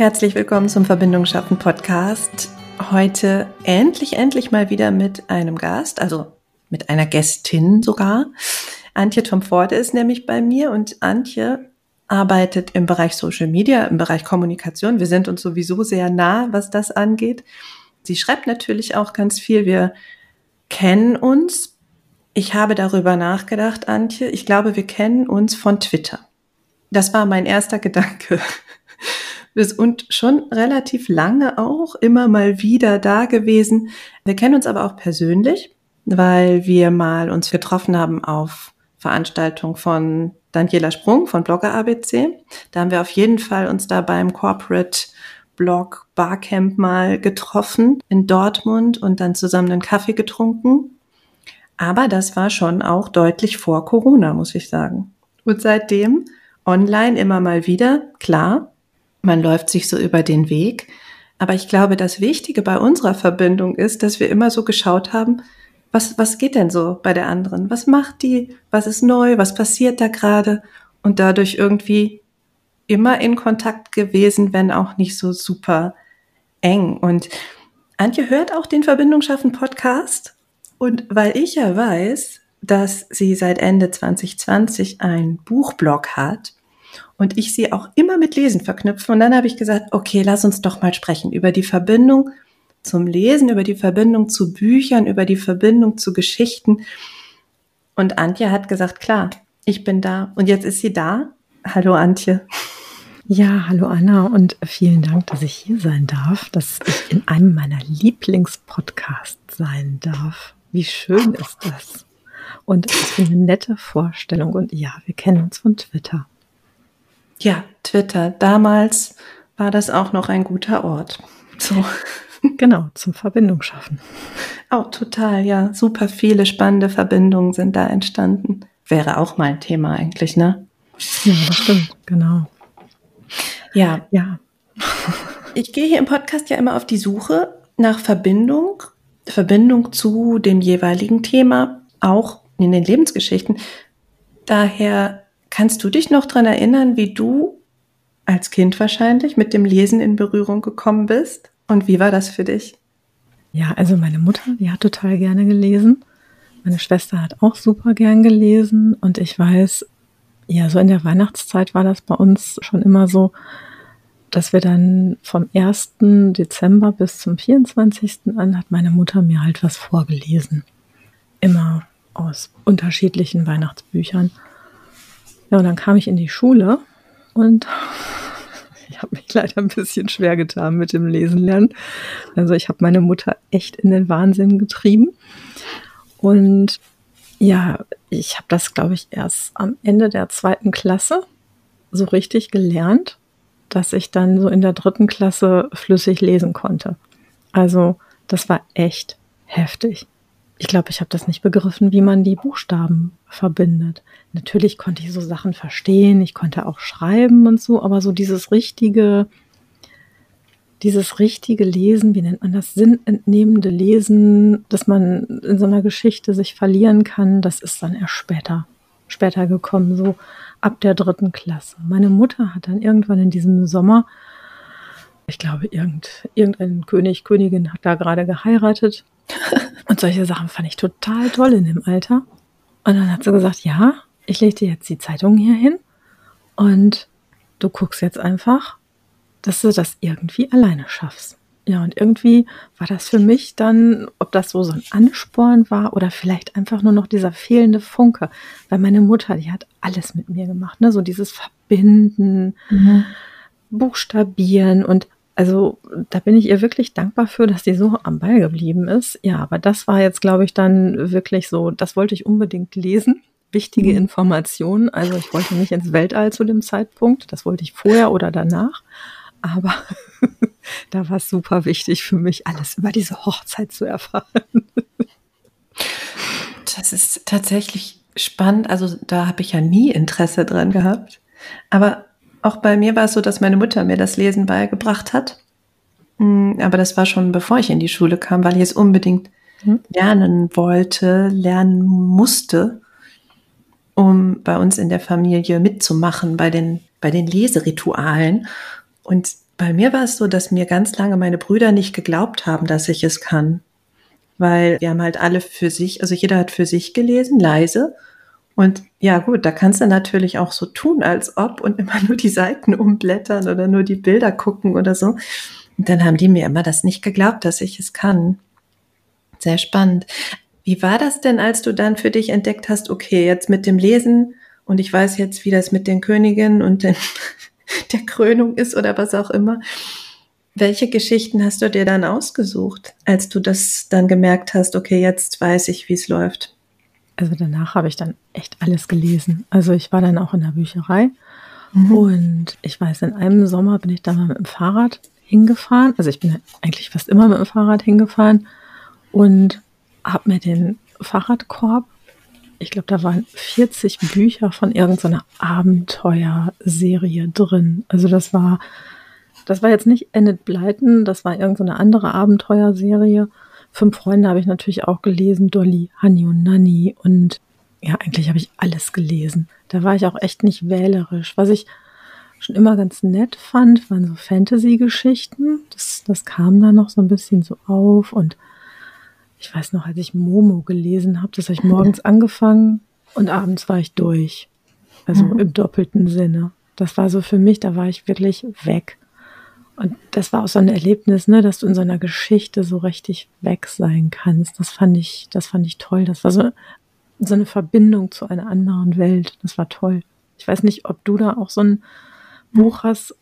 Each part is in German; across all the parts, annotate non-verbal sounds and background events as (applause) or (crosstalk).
Herzlich willkommen zum Verbindung schaffen Podcast. Heute endlich, endlich mal wieder mit einem Gast, also mit einer Gästin sogar. Antje Tom Forde ist nämlich bei mir und Antje arbeitet im Bereich Social Media, im Bereich Kommunikation. Wir sind uns sowieso sehr nah, was das angeht. Sie schreibt natürlich auch ganz viel. Wir kennen uns. Ich habe darüber nachgedacht, Antje. Ich glaube, wir kennen uns von Twitter. Das war mein erster Gedanke und schon relativ lange auch immer mal wieder da gewesen. Wir kennen uns aber auch persönlich, weil wir mal uns getroffen haben auf Veranstaltung von Daniela Sprung von Blogger ABC. Da haben wir auf jeden Fall uns da beim Corporate Blog Barcamp mal getroffen in Dortmund und dann zusammen einen Kaffee getrunken. Aber das war schon auch deutlich vor Corona, muss ich sagen. Und seitdem online immer mal wieder, klar, man läuft sich so über den Weg. Aber ich glaube, das Wichtige bei unserer Verbindung ist, dass wir immer so geschaut haben, was, was geht denn so bei der anderen? Was macht die? Was ist neu? Was passiert da gerade? Und dadurch irgendwie immer in Kontakt gewesen, wenn auch nicht so super eng. Und Antje hört auch den Verbindung schaffen Podcast. Und weil ich ja weiß, dass sie seit Ende 2020 einen Buchblog hat, und ich sie auch immer mit Lesen verknüpfe. Und dann habe ich gesagt, okay, lass uns doch mal sprechen über die Verbindung zum Lesen, über die Verbindung zu Büchern, über die Verbindung zu Geschichten. Und Antje hat gesagt, klar, ich bin da. Und jetzt ist sie da. Hallo Antje. Ja, hallo Anna und vielen Dank, dass ich hier sein darf, dass ich in einem meiner Lieblingspodcasts sein darf. Wie schön ist das? Und es ist eine nette Vorstellung. Und ja, wir kennen uns von Twitter. Ja, Twitter. Damals war das auch noch ein guter Ort. So. (laughs) Genau, zum Verbindung schaffen. Oh, total, ja. Super viele spannende Verbindungen sind da entstanden. Wäre auch mal ein Thema eigentlich, ne? Ja, das stimmt, genau. Ja. Ja. (laughs) Ich gehe hier im Podcast ja immer auf die Suche nach Verbindung, Verbindung zu dem jeweiligen Thema, auch in den Lebensgeschichten. Daher Kannst du dich noch dran erinnern, wie du als Kind wahrscheinlich mit dem Lesen in Berührung gekommen bist? Und wie war das für dich? Ja, also meine Mutter, die hat total gerne gelesen. Meine Schwester hat auch super gern gelesen. Und ich weiß, ja, so in der Weihnachtszeit war das bei uns schon immer so, dass wir dann vom 1. Dezember bis zum 24. an hat meine Mutter mir halt was vorgelesen. Immer aus unterschiedlichen Weihnachtsbüchern. Ja, und dann kam ich in die Schule und (laughs) ich habe mich leider ein bisschen schwer getan mit dem Lesen lernen. Also ich habe meine Mutter echt in den Wahnsinn getrieben. Und ja, ich habe das, glaube ich, erst am Ende der zweiten Klasse so richtig gelernt, dass ich dann so in der dritten Klasse flüssig lesen konnte. Also das war echt heftig ich glaube, ich habe das nicht begriffen, wie man die Buchstaben verbindet. Natürlich konnte ich so Sachen verstehen, ich konnte auch schreiben und so, aber so dieses richtige, dieses richtige Lesen, wie nennt man das, sinnentnehmende Lesen, dass man in so einer Geschichte sich verlieren kann, das ist dann erst später, später gekommen, so ab der dritten Klasse. Meine Mutter hat dann irgendwann in diesem Sommer, ich glaube, irgend, irgendein König, Königin hat da gerade geheiratet (laughs) und solche Sachen fand ich total toll in dem Alter. Und dann hat sie gesagt, ja, ich lege dir jetzt die Zeitung hier hin und du guckst jetzt einfach, dass du das irgendwie alleine schaffst. Ja, und irgendwie war das für mich dann, ob das so, so ein Ansporn war oder vielleicht einfach nur noch dieser fehlende Funke. Weil meine Mutter, die hat alles mit mir gemacht, ne? So dieses Verbinden, mhm. Buchstabieren und also da bin ich ihr wirklich dankbar für, dass sie so am Ball geblieben ist. Ja, aber das war jetzt, glaube ich, dann wirklich so, das wollte ich unbedingt lesen. Wichtige mhm. Informationen. Also ich wollte nicht ins Weltall zu dem Zeitpunkt. Das wollte ich vorher oder danach. Aber (laughs) da war es super wichtig für mich, alles über diese Hochzeit zu erfahren. Das ist tatsächlich spannend. Also da habe ich ja nie Interesse dran gehabt. Aber auch bei mir war es so, dass meine Mutter mir das Lesen beigebracht hat. Mm, aber das war schon bevor ich in die Schule kam, weil ich es unbedingt hm? lernen wollte, lernen musste, um bei uns in der Familie mitzumachen bei den, bei den Leseritualen. Und bei mir war es so, dass mir ganz lange meine Brüder nicht geglaubt haben, dass ich es kann. Weil wir haben halt alle für sich, also jeder hat für sich gelesen, leise. Und ja, gut, da kannst du natürlich auch so tun, als ob und immer nur die Seiten umblättern oder nur die Bilder gucken oder so. Und dann haben die mir immer das nicht geglaubt, dass ich es kann. Sehr spannend. Wie war das denn, als du dann für dich entdeckt hast, okay, jetzt mit dem Lesen und ich weiß jetzt, wie das mit den Königinnen und den, (laughs) der Krönung ist oder was auch immer. Welche Geschichten hast du dir dann ausgesucht, als du das dann gemerkt hast, okay, jetzt weiß ich, wie es läuft? Also danach habe ich dann echt alles gelesen. Also ich war dann auch in der Bücherei mhm. und ich weiß, in einem Sommer bin ich da mal mit dem Fahrrad hingefahren. Also ich bin eigentlich fast immer mit dem Fahrrad hingefahren und habe mir den Fahrradkorb, ich glaube, da waren 40 Bücher von irgendeiner Abenteuerserie drin. Also das war, das war jetzt nicht Enid Blyton, das war irgendeine andere Abenteuerserie. Fünf Freunde habe ich natürlich auch gelesen, Dolly, Honey und Nanny und ja, eigentlich habe ich alles gelesen. Da war ich auch echt nicht wählerisch. Was ich schon immer ganz nett fand, waren so Fantasy-Geschichten. Das, das kam da noch so ein bisschen so auf und ich weiß noch, als ich Momo gelesen habe, das habe ich morgens (laughs) angefangen und abends war ich durch. Also mhm. im doppelten Sinne. Das war so für mich, da war ich wirklich weg. Und das war auch so ein Erlebnis, ne, dass du in so einer Geschichte so richtig weg sein kannst. Das fand ich, das fand ich toll. Das war so, so eine Verbindung zu einer anderen Welt. Das war toll. Ich weiß nicht, ob du da auch so ein Buch hast,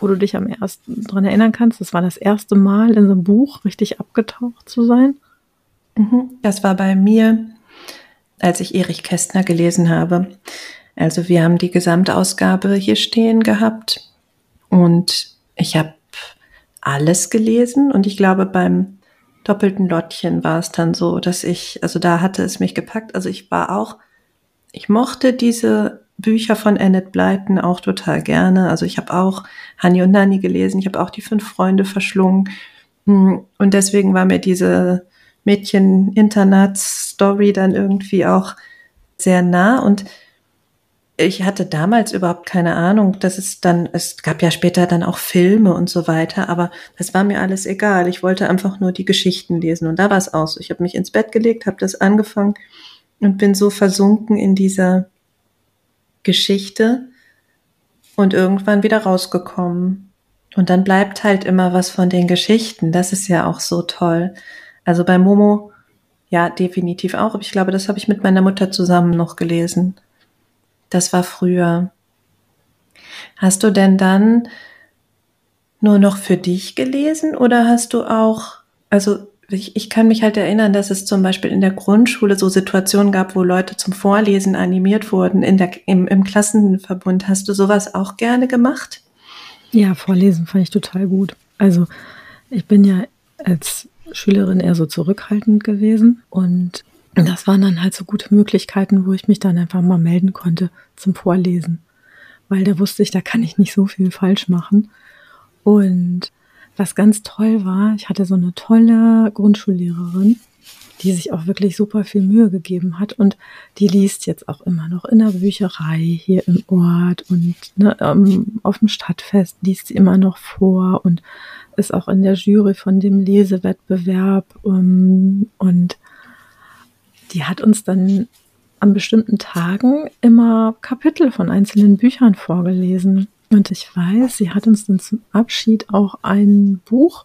wo du dich am ersten dran erinnern kannst. Das war das erste Mal in so einem Buch richtig abgetaucht zu sein. Mhm. Das war bei mir, als ich Erich Kästner gelesen habe. Also wir haben die Gesamtausgabe hier stehen gehabt und ich habe alles gelesen und ich glaube beim doppelten Lottchen war es dann so, dass ich, also da hatte es mich gepackt. Also ich war auch, ich mochte diese Bücher von Annette Blyton auch total gerne. Also ich habe auch Hani und Nani gelesen, ich habe auch die fünf Freunde verschlungen. Hm, und deswegen war mir diese Mädchen-Internats-Story dann irgendwie auch sehr nah. Und ich hatte damals überhaupt keine Ahnung, dass es dann, es gab ja später dann auch Filme und so weiter, aber das war mir alles egal. Ich wollte einfach nur die Geschichten lesen und da war es aus. Ich habe mich ins Bett gelegt, habe das angefangen und bin so versunken in dieser Geschichte und irgendwann wieder rausgekommen. Und dann bleibt halt immer was von den Geschichten. Das ist ja auch so toll. Also bei Momo, ja, definitiv auch. Aber ich glaube, das habe ich mit meiner Mutter zusammen noch gelesen. Das war früher. Hast du denn dann nur noch für dich gelesen oder hast du auch, also ich, ich kann mich halt erinnern, dass es zum Beispiel in der Grundschule so Situationen gab, wo Leute zum Vorlesen animiert wurden in der, im, im Klassenverbund. Hast du sowas auch gerne gemacht? Ja, Vorlesen fand ich total gut. Also ich bin ja als Schülerin eher so zurückhaltend gewesen und das waren dann halt so gute Möglichkeiten, wo ich mich dann einfach mal melden konnte zum Vorlesen, weil da wusste ich, da kann ich nicht so viel falsch machen. Und was ganz toll war, ich hatte so eine tolle Grundschullehrerin, die sich auch wirklich super viel Mühe gegeben hat und die liest jetzt auch immer noch in der Bücherei hier im Ort und ne, auf dem Stadtfest liest sie immer noch vor und ist auch in der Jury von dem Lesewettbewerb ähm, und die hat uns dann an bestimmten Tagen immer Kapitel von einzelnen Büchern vorgelesen. Und ich weiß, sie hat uns dann zum Abschied auch ein Buch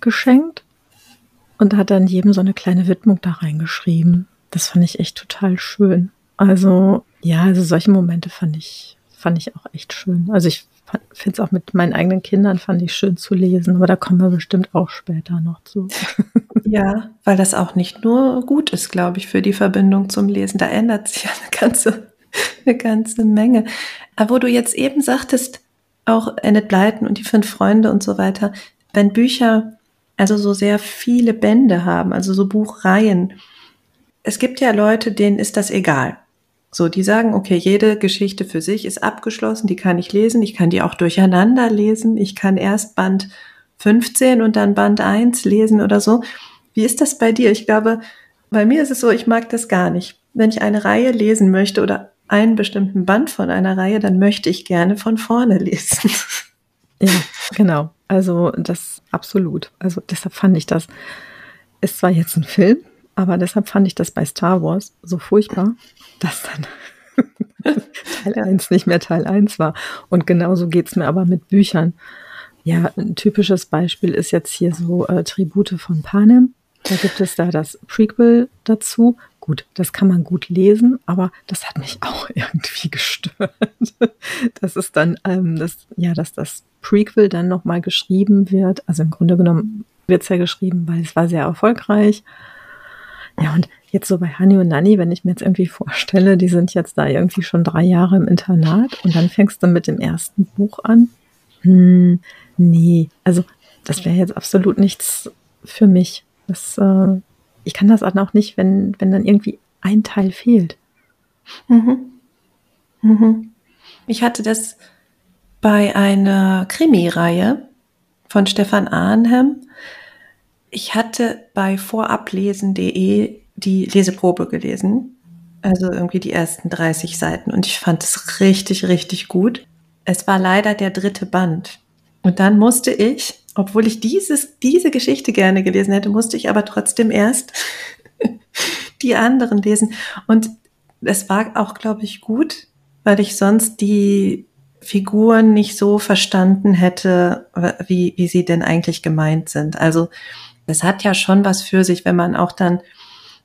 geschenkt und hat dann jedem so eine kleine Widmung da reingeschrieben. Das fand ich echt total schön. Also, ja, also solche Momente fand ich, fand ich auch echt schön. Also ich finde es auch mit meinen eigenen Kindern fand ich schön zu lesen, aber da kommen wir bestimmt auch später noch zu. (laughs) Ja, weil das auch nicht nur gut ist, glaube ich, für die Verbindung zum Lesen. Da ändert sich ja eine ganze, eine ganze Menge. Aber wo du jetzt eben sagtest, auch Enid Blyton und die fünf Freunde und so weiter, wenn Bücher also so sehr viele Bände haben, also so Buchreihen. Es gibt ja Leute, denen ist das egal. So, die sagen, okay, jede Geschichte für sich ist abgeschlossen, die kann ich lesen, ich kann die auch durcheinander lesen, ich kann erst Band 15 und dann Band 1 lesen oder so. Wie ist das bei dir? Ich glaube, bei mir ist es so, ich mag das gar nicht. Wenn ich eine Reihe lesen möchte oder einen bestimmten Band von einer Reihe, dann möchte ich gerne von vorne (laughs) lesen. Ja, genau. Also das absolut. Also deshalb fand ich das, ist zwar jetzt ein Film, aber deshalb fand ich das bei Star Wars so furchtbar, dass dann (laughs) Teil 1 nicht mehr Teil 1 war. Und genauso geht es mir aber mit Büchern. Ja, ein typisches Beispiel ist jetzt hier so äh, Tribute von Panem. Da gibt es da das Prequel dazu. Gut, das kann man gut lesen, aber das hat mich (laughs) auch irgendwie gestört. Das ist dann, ähm, das, ja, dass das Prequel dann nochmal geschrieben wird. Also im Grunde genommen wird es ja geschrieben, weil es war sehr erfolgreich. Ja, und jetzt so bei Hani und Nani, wenn ich mir jetzt irgendwie vorstelle, die sind jetzt da irgendwie schon drei Jahre im Internat und dann fängst du mit dem ersten Buch an. Hm, nee, also das wäre jetzt absolut nichts für mich. Das, äh, ich kann das auch nicht, wenn, wenn dann irgendwie ein Teil fehlt. Mhm. Mhm. Ich hatte das bei einer Krimireihe von Stefan Arnhem. Ich hatte bei vorablesen.de die Leseprobe gelesen, also irgendwie die ersten 30 Seiten und ich fand es richtig, richtig gut. Es war leider der dritte Band. Und dann musste ich, obwohl ich dieses, diese Geschichte gerne gelesen hätte, musste ich aber trotzdem erst (laughs) die anderen lesen. Und es war auch, glaube ich, gut, weil ich sonst die Figuren nicht so verstanden hätte, wie, wie sie denn eigentlich gemeint sind. Also es hat ja schon was für sich, wenn man auch dann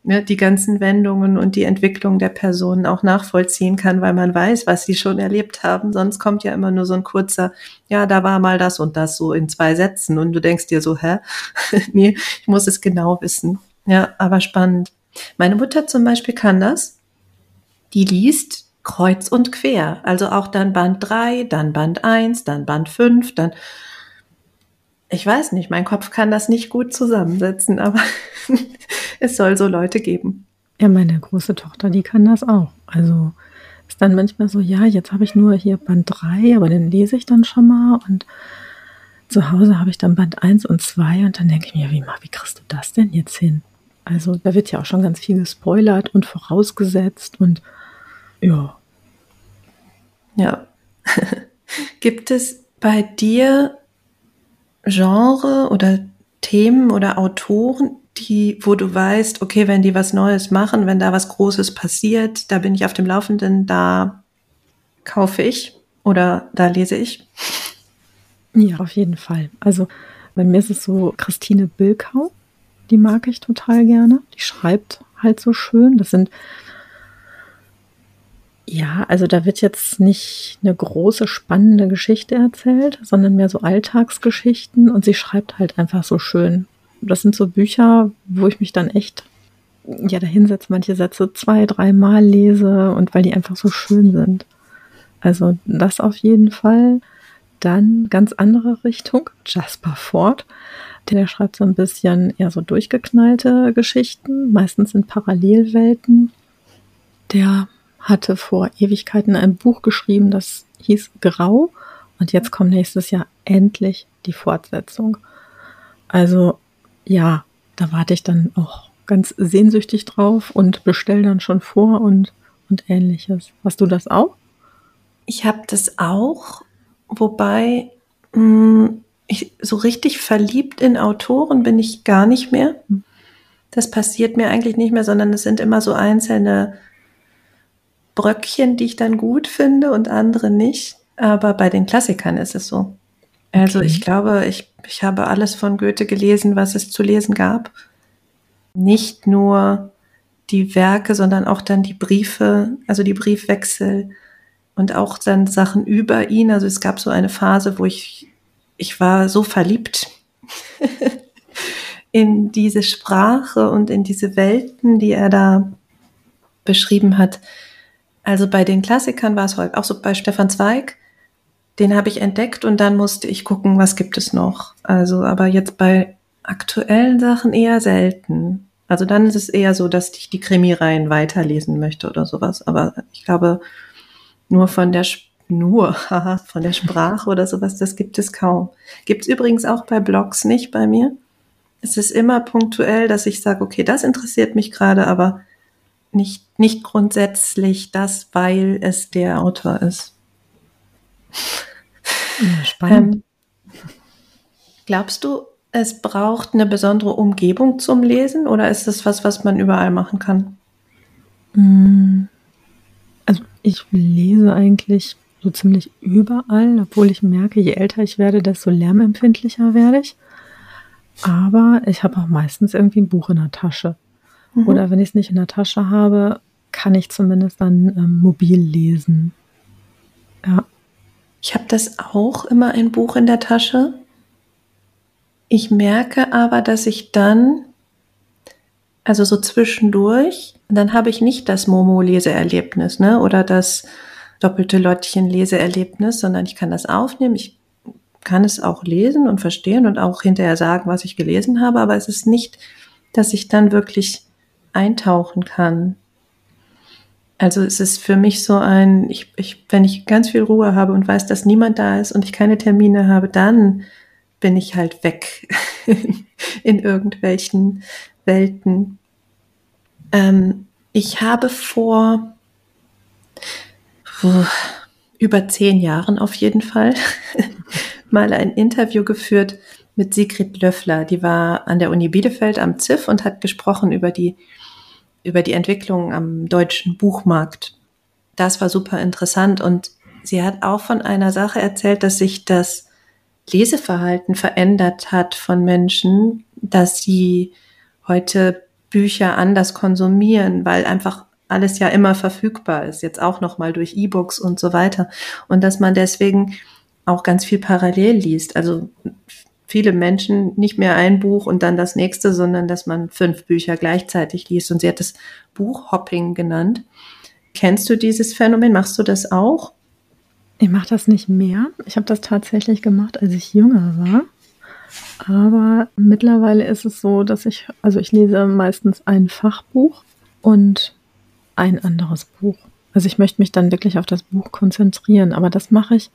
ne, die ganzen Wendungen und die Entwicklung der Personen auch nachvollziehen kann, weil man weiß, was sie schon erlebt haben. Sonst kommt ja immer nur so ein kurzer, ja, da war mal das und das so in zwei Sätzen und du denkst dir so, hä? (laughs) nee, ich muss es genau wissen. Ja, aber spannend. Meine Mutter zum Beispiel kann das. Die liest kreuz und quer. Also auch dann Band 3, dann Band 1, dann Band 5, dann ich weiß nicht, mein Kopf kann das nicht gut zusammensetzen, aber (laughs) es soll so Leute geben. Ja, meine große Tochter, die kann das auch. Also ist dann manchmal so, ja, jetzt habe ich nur hier Band 3, aber den lese ich dann schon mal und zu Hause habe ich dann Band 1 und 2 und dann denke ich mir, wie, wie kriegst du das denn jetzt hin? Also da wird ja auch schon ganz viel gespoilert und vorausgesetzt und ja. Ja. (laughs) Gibt es bei dir Genre oder Themen oder Autoren, die, wo du weißt, okay, wenn die was Neues machen, wenn da was Großes passiert, da bin ich auf dem Laufenden, da kaufe ich oder da lese ich? Ja, auf jeden Fall. Also bei mir ist es so Christine Bilkau, die mag ich total gerne. Die schreibt halt so schön. Das sind ja, also da wird jetzt nicht eine große spannende Geschichte erzählt, sondern mehr so Alltagsgeschichten und sie schreibt halt einfach so schön. Das sind so Bücher, wo ich mich dann echt ja dahinsetze, manche Sätze zwei, dreimal lese und weil die einfach so schön sind. Also das auf jeden Fall. Dann ganz andere Richtung, Jasper Ford. Der schreibt so ein bisschen eher so durchgeknallte Geschichten, meistens in Parallelwelten. Der hatte vor Ewigkeiten ein Buch geschrieben, das hieß Grau. Und jetzt kommt nächstes Jahr endlich die Fortsetzung. Also ja, da warte ich dann auch ganz sehnsüchtig drauf und bestell dann schon vor und, und ähnliches. Hast du das auch? Ich habe das auch, wobei mh, hm, ich, so richtig verliebt in Autoren bin ich gar nicht mehr. Hm. Das passiert mir eigentlich nicht mehr, sondern es sind immer so einzelne Bröckchen, die ich dann gut finde und andere nicht. Aber bei den Klassikern ist es so. Also okay. ich glaube, ich, ich habe alles von Goethe gelesen, was es zu lesen gab. Nicht nur die Werke, sondern auch dann die Briefe, also die Briefwechsel und auch dann Sachen über ihn. Also es gab so eine Phase, wo ich, ich war so verliebt (laughs) in diese Sprache und in diese Welten, die er da beschrieben hat, also bei den Klassikern war es heute auch so bei Stefan Zweig, den habe ich entdeckt und dann musste ich gucken, was gibt es noch. Also, aber jetzt bei aktuellen Sachen eher selten. Also dann ist es eher so, dass ich die Krimireihen weiterlesen möchte oder sowas. Aber ich glaube, nur von der nur (laughs) von der Sprache oder sowas, das gibt es kaum. Gibt es übrigens auch bei Blogs nicht bei mir. Es ist immer punktuell, dass ich sage, okay, das interessiert mich gerade, aber nicht, nicht grundsätzlich das, weil es der Autor ist. Ja, spannend. Ähm, glaubst du, es braucht eine besondere Umgebung zum Lesen oder ist das was, was man überall machen kann? Mm, also ich lese eigentlich so ziemlich überall, obwohl ich merke, je älter ich werde, desto lärmempfindlicher werde ich. Aber ich habe auch meistens irgendwie ein Buch in der Tasche. Mhm. Oder wenn ich es nicht in der Tasche habe, kann ich zumindest dann ähm, mobil lesen. Ja. Ich habe das auch immer ein Buch in der Tasche. Ich merke aber, dass ich dann, also so zwischendurch, dann habe ich nicht das Momo-Leseerlebnis, ne? Oder das doppelte Lottchen-Leseerlebnis, sondern ich kann das aufnehmen. Ich kann es auch lesen und verstehen und auch hinterher sagen, was ich gelesen habe, aber es ist nicht, dass ich dann wirklich eintauchen kann. Also es ist für mich so ein, ich, ich, wenn ich ganz viel Ruhe habe und weiß, dass niemand da ist und ich keine Termine habe, dann bin ich halt weg (laughs) in irgendwelchen Welten. Ähm, ich habe vor über zehn Jahren auf jeden Fall (laughs) mal ein Interview geführt mit Sigrid Löffler. Die war an der Uni Bielefeld am ZIF und hat gesprochen über die, über die Entwicklung am deutschen Buchmarkt. Das war super interessant und sie hat auch von einer Sache erzählt, dass sich das Leseverhalten verändert hat von Menschen, dass sie heute Bücher anders konsumieren, weil einfach alles ja immer verfügbar ist, jetzt auch nochmal durch E-Books und so weiter. Und dass man deswegen auch ganz viel parallel liest. Also viele Menschen nicht mehr ein Buch und dann das nächste, sondern dass man fünf Bücher gleichzeitig liest. Und sie hat es Buchhopping genannt. Kennst du dieses Phänomen? Machst du das auch? Ich mache das nicht mehr. Ich habe das tatsächlich gemacht, als ich jünger war. Aber mittlerweile ist es so, dass ich, also ich lese meistens ein Fachbuch und ein anderes Buch. Also ich möchte mich dann wirklich auf das Buch konzentrieren, aber das mache ich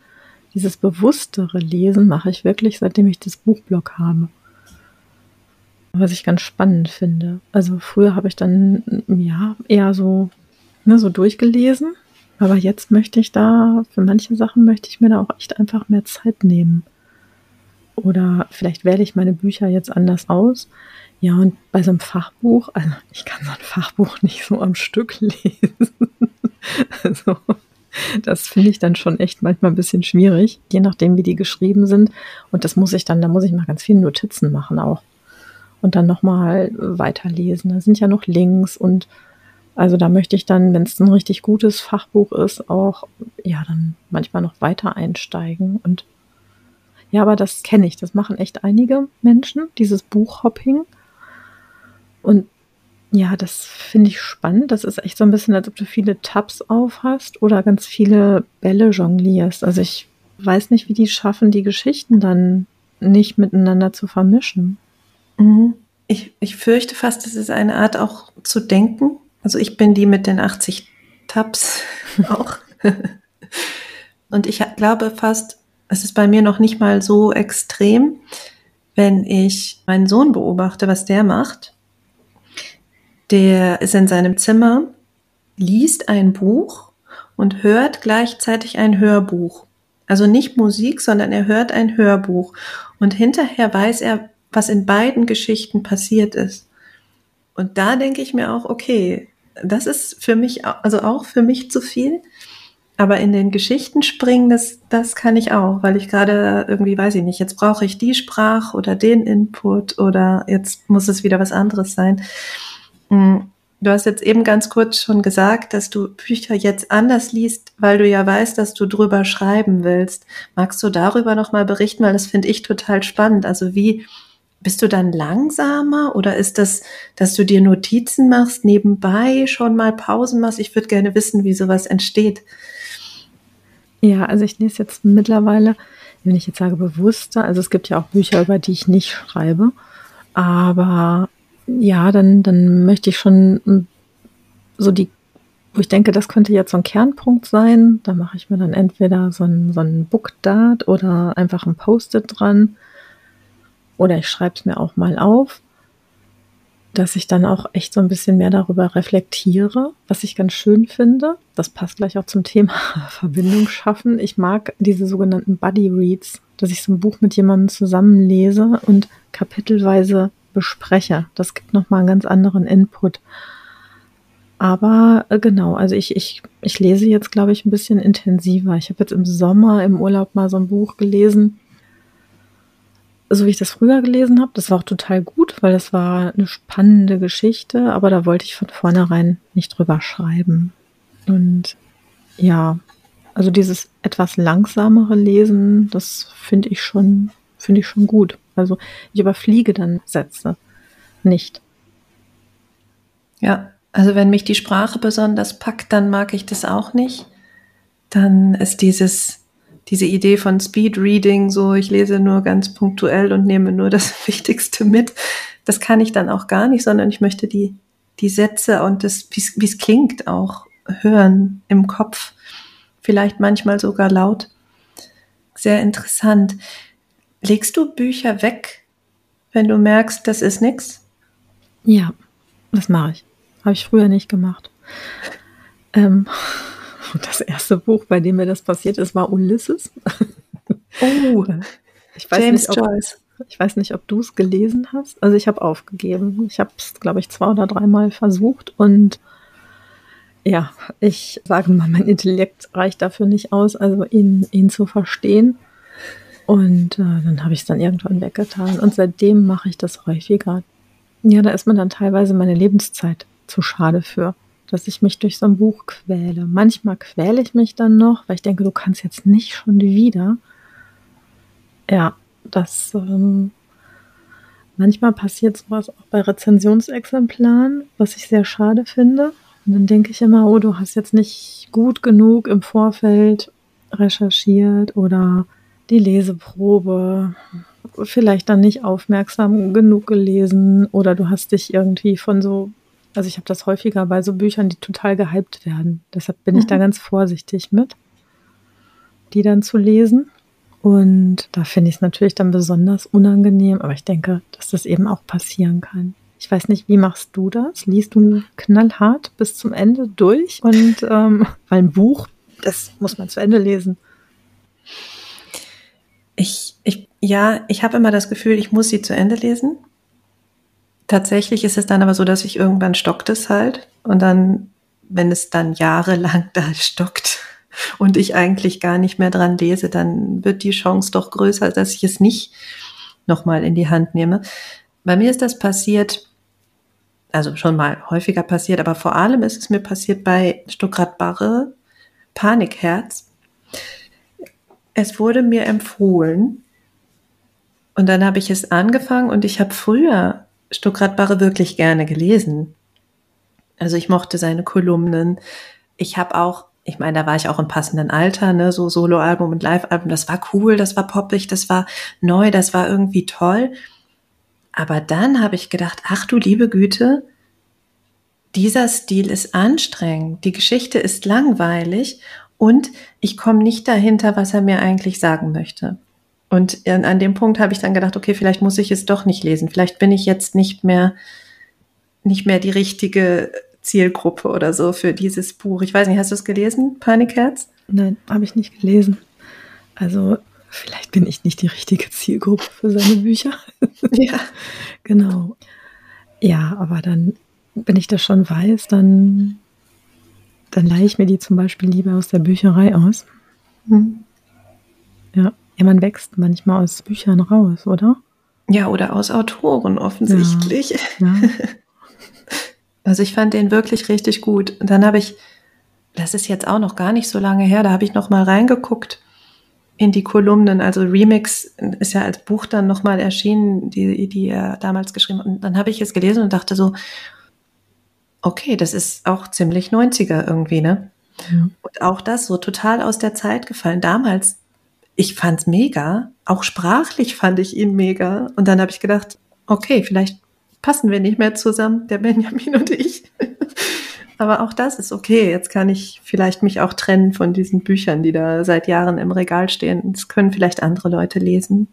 dieses bewusstere Lesen mache ich wirklich, seitdem ich das Buchblog habe. Was ich ganz spannend finde. Also früher habe ich dann ja eher so, ne, so durchgelesen, aber jetzt möchte ich da, für manche Sachen möchte ich mir da auch echt einfach mehr Zeit nehmen. Oder vielleicht wähle ich meine Bücher jetzt anders aus. Ja, und bei so einem Fachbuch, also ich kann so ein Fachbuch (laughs) nicht so am Stück lesen. (laughs) also das finde ich dann schon echt manchmal ein bisschen schwierig, je nachdem, wie die geschrieben sind. Und das muss ich dann, da muss ich mal ganz viele Notizen machen auch. Und dann nochmal weiterlesen. Da sind ja noch Links und also da möchte ich dann, wenn es ein richtig gutes Fachbuch ist, auch ja dann manchmal noch weiter einsteigen. Und ja, aber das kenne ich. Das machen echt einige Menschen, dieses Buchhopping. Und ja, das finde ich spannend. Das ist echt so ein bisschen, als ob du viele Tabs auf hast oder ganz viele Bälle jonglierst. Also ich weiß nicht, wie die schaffen, die Geschichten dann nicht miteinander zu vermischen. Mhm. Ich, ich fürchte fast, es ist eine Art auch zu denken. Also ich bin die mit den 80 Tabs (laughs) auch. Und ich glaube fast, es ist bei mir noch nicht mal so extrem, wenn ich meinen Sohn beobachte, was der macht der ist in seinem Zimmer, liest ein Buch und hört gleichzeitig ein Hörbuch. Also nicht Musik, sondern er hört ein Hörbuch. Und hinterher weiß er, was in beiden Geschichten passiert ist. Und da denke ich mir auch, okay, das ist für mich, also auch für mich zu viel. Aber in den Geschichten springen, das, das kann ich auch, weil ich gerade irgendwie, weiß ich nicht, jetzt brauche ich die Sprache oder den Input oder jetzt muss es wieder was anderes sein. Hm, du hast jetzt eben ganz kurz schon gesagt, dass du Bücher jetzt anders liest, weil du ja weißt, dass du drüber schreiben willst. Magst du darüber noch mal berichten, weil das finde ich total spannend. Also wie bist du dann langsamer oder ist das, dass du dir Notizen machst, nebenbei schon mal Pausen machst? Ich würde gerne wissen, wie sowas entsteht. Ja, also ich lese jetzt mittlerweile, wenn ich jetzt sage bewusster, also es gibt ja auch Bücher, über die ich nicht schreibe, aber ja, dann, dann möchte ich schon so die, wo ich denke, das könnte jetzt so ein Kernpunkt sein. Da mache ich mir dann entweder so ein, so ein Bookdart oder einfach ein Post-it dran. Oder ich schreibe es mir auch mal auf, dass ich dann auch echt so ein bisschen mehr darüber reflektiere, was ich ganz schön finde. Das passt gleich auch zum Thema (laughs) Verbindung schaffen. Ich mag diese sogenannten Buddy Reads, dass ich so ein Buch mit jemandem zusammen lese und kapitelweise bespreche. Das gibt nochmal einen ganz anderen Input. Aber äh, genau, also ich, ich, ich lese jetzt, glaube ich, ein bisschen intensiver. Ich habe jetzt im Sommer im Urlaub mal so ein Buch gelesen, so wie ich das früher gelesen habe. Das war auch total gut, weil das war eine spannende Geschichte, aber da wollte ich von vornherein nicht drüber schreiben. Und ja, also dieses etwas langsamere Lesen, das finde ich schon, finde ich schon gut. Also ich überfliege dann Sätze nicht. Ja, also wenn mich die Sprache besonders packt, dann mag ich das auch nicht. Dann ist dieses, diese Idee von Speed Reading, so ich lese nur ganz punktuell und nehme nur das (laughs) Wichtigste mit, das kann ich dann auch gar nicht, sondern ich möchte die, die Sätze und das, wie es klingt, auch hören im Kopf. Vielleicht manchmal sogar laut. Sehr interessant. Legst du Bücher weg, wenn du merkst, das ist nichts? Ja, das mache ich. Habe ich früher nicht gemacht. Ähm, (laughs) das erste Buch, bei dem mir das passiert ist, war Ulysses. Oh, (laughs) ich weiß James nicht, ob, Joyce. Ich weiß nicht, ob du es gelesen hast. Also ich habe aufgegeben. Ich habe es, glaube ich, zwei oder dreimal versucht und ja, ich sage mal, mein Intellekt reicht dafür nicht aus, also ihn, ihn zu verstehen. Und äh, dann habe ich es dann irgendwann weggetan. Und seitdem mache ich das häufiger. Ja, da ist mir dann teilweise meine Lebenszeit zu schade für, dass ich mich durch so ein Buch quäle. Manchmal quäle ich mich dann noch, weil ich denke, du kannst jetzt nicht schon wieder. Ja, das ähm, manchmal passiert sowas auch bei Rezensionsexemplaren, was ich sehr schade finde. Und dann denke ich immer, oh, du hast jetzt nicht gut genug im Vorfeld recherchiert oder die Leseprobe vielleicht dann nicht aufmerksam genug gelesen oder du hast dich irgendwie von so also ich habe das häufiger bei so Büchern, die total gehypt werden. Deshalb bin mhm. ich da mhm. ganz vorsichtig mit, die dann zu lesen. Und da finde ich es natürlich dann besonders unangenehm, aber ich denke, dass das eben auch passieren kann. Ich weiß nicht, wie machst du das? Liest du knallhart bis zum Ende durch? Und ähm, (laughs) weil ein Buch, das muss man zu Ende lesen. Ich, ich, ja, ich habe immer das Gefühl, ich muss sie zu Ende lesen. Tatsächlich ist es dann aber so, dass ich irgendwann stockt es halt und dann, wenn es dann jahrelang (laughs) da stockt und ich eigentlich gar nicht mehr dran lese, dann wird die Chance doch größer, dass ich es nicht nochmal in die Hand nehme. Bei mir ist das passiert, also schon mal häufiger passiert, aber vor allem ist es mir passiert bei Stuckrad Barre, Panikherz. Es wurde mir empfohlen und dann habe ich es angefangen und ich habe früher Stuckrad wirklich gerne gelesen. Also ich mochte seine Kolumnen. Ich habe auch, ich meine, da war ich auch im passenden Alter, ne, so Soloalbum und Livealbum, das war cool, das war poppig, das war neu, das war irgendwie toll. Aber dann habe ich gedacht, ach du liebe Güte, dieser Stil ist anstrengend, die Geschichte ist langweilig und ich komme nicht dahinter, was er mir eigentlich sagen möchte. Und an dem Punkt habe ich dann gedacht, okay, vielleicht muss ich es doch nicht lesen. Vielleicht bin ich jetzt nicht mehr, nicht mehr die richtige Zielgruppe oder so für dieses Buch. Ich weiß nicht, hast du es gelesen, Panikherz? Nein, habe ich nicht gelesen. Also vielleicht bin ich nicht die richtige Zielgruppe für seine Bücher. (laughs) ja. genau. Ja, aber dann, wenn ich das schon weiß, dann, dann leihe ich mir die zum Beispiel lieber aus der Bücherei aus. Hm. Ja. Ja, man wächst manchmal aus Büchern raus, oder? Ja, oder aus Autoren offensichtlich. Ja, (laughs) ja. Also ich fand den wirklich richtig gut. Und dann habe ich, das ist jetzt auch noch gar nicht so lange her, da habe ich noch mal reingeguckt in die Kolumnen. Also Remix ist ja als Buch dann noch mal erschienen, die, die er damals geschrieben hat. Und dann habe ich es gelesen und dachte so, okay, das ist auch ziemlich 90er irgendwie, ne? Mhm. Und auch das so total aus der Zeit gefallen. Damals, ich fand's mega. Auch sprachlich fand ich ihn mega. Und dann habe ich gedacht, okay, vielleicht passen wir nicht mehr zusammen, der Benjamin und ich. (laughs) Aber auch das ist okay. Jetzt kann ich vielleicht mich auch trennen von diesen Büchern, die da seit Jahren im Regal stehen. Das können vielleicht andere Leute lesen.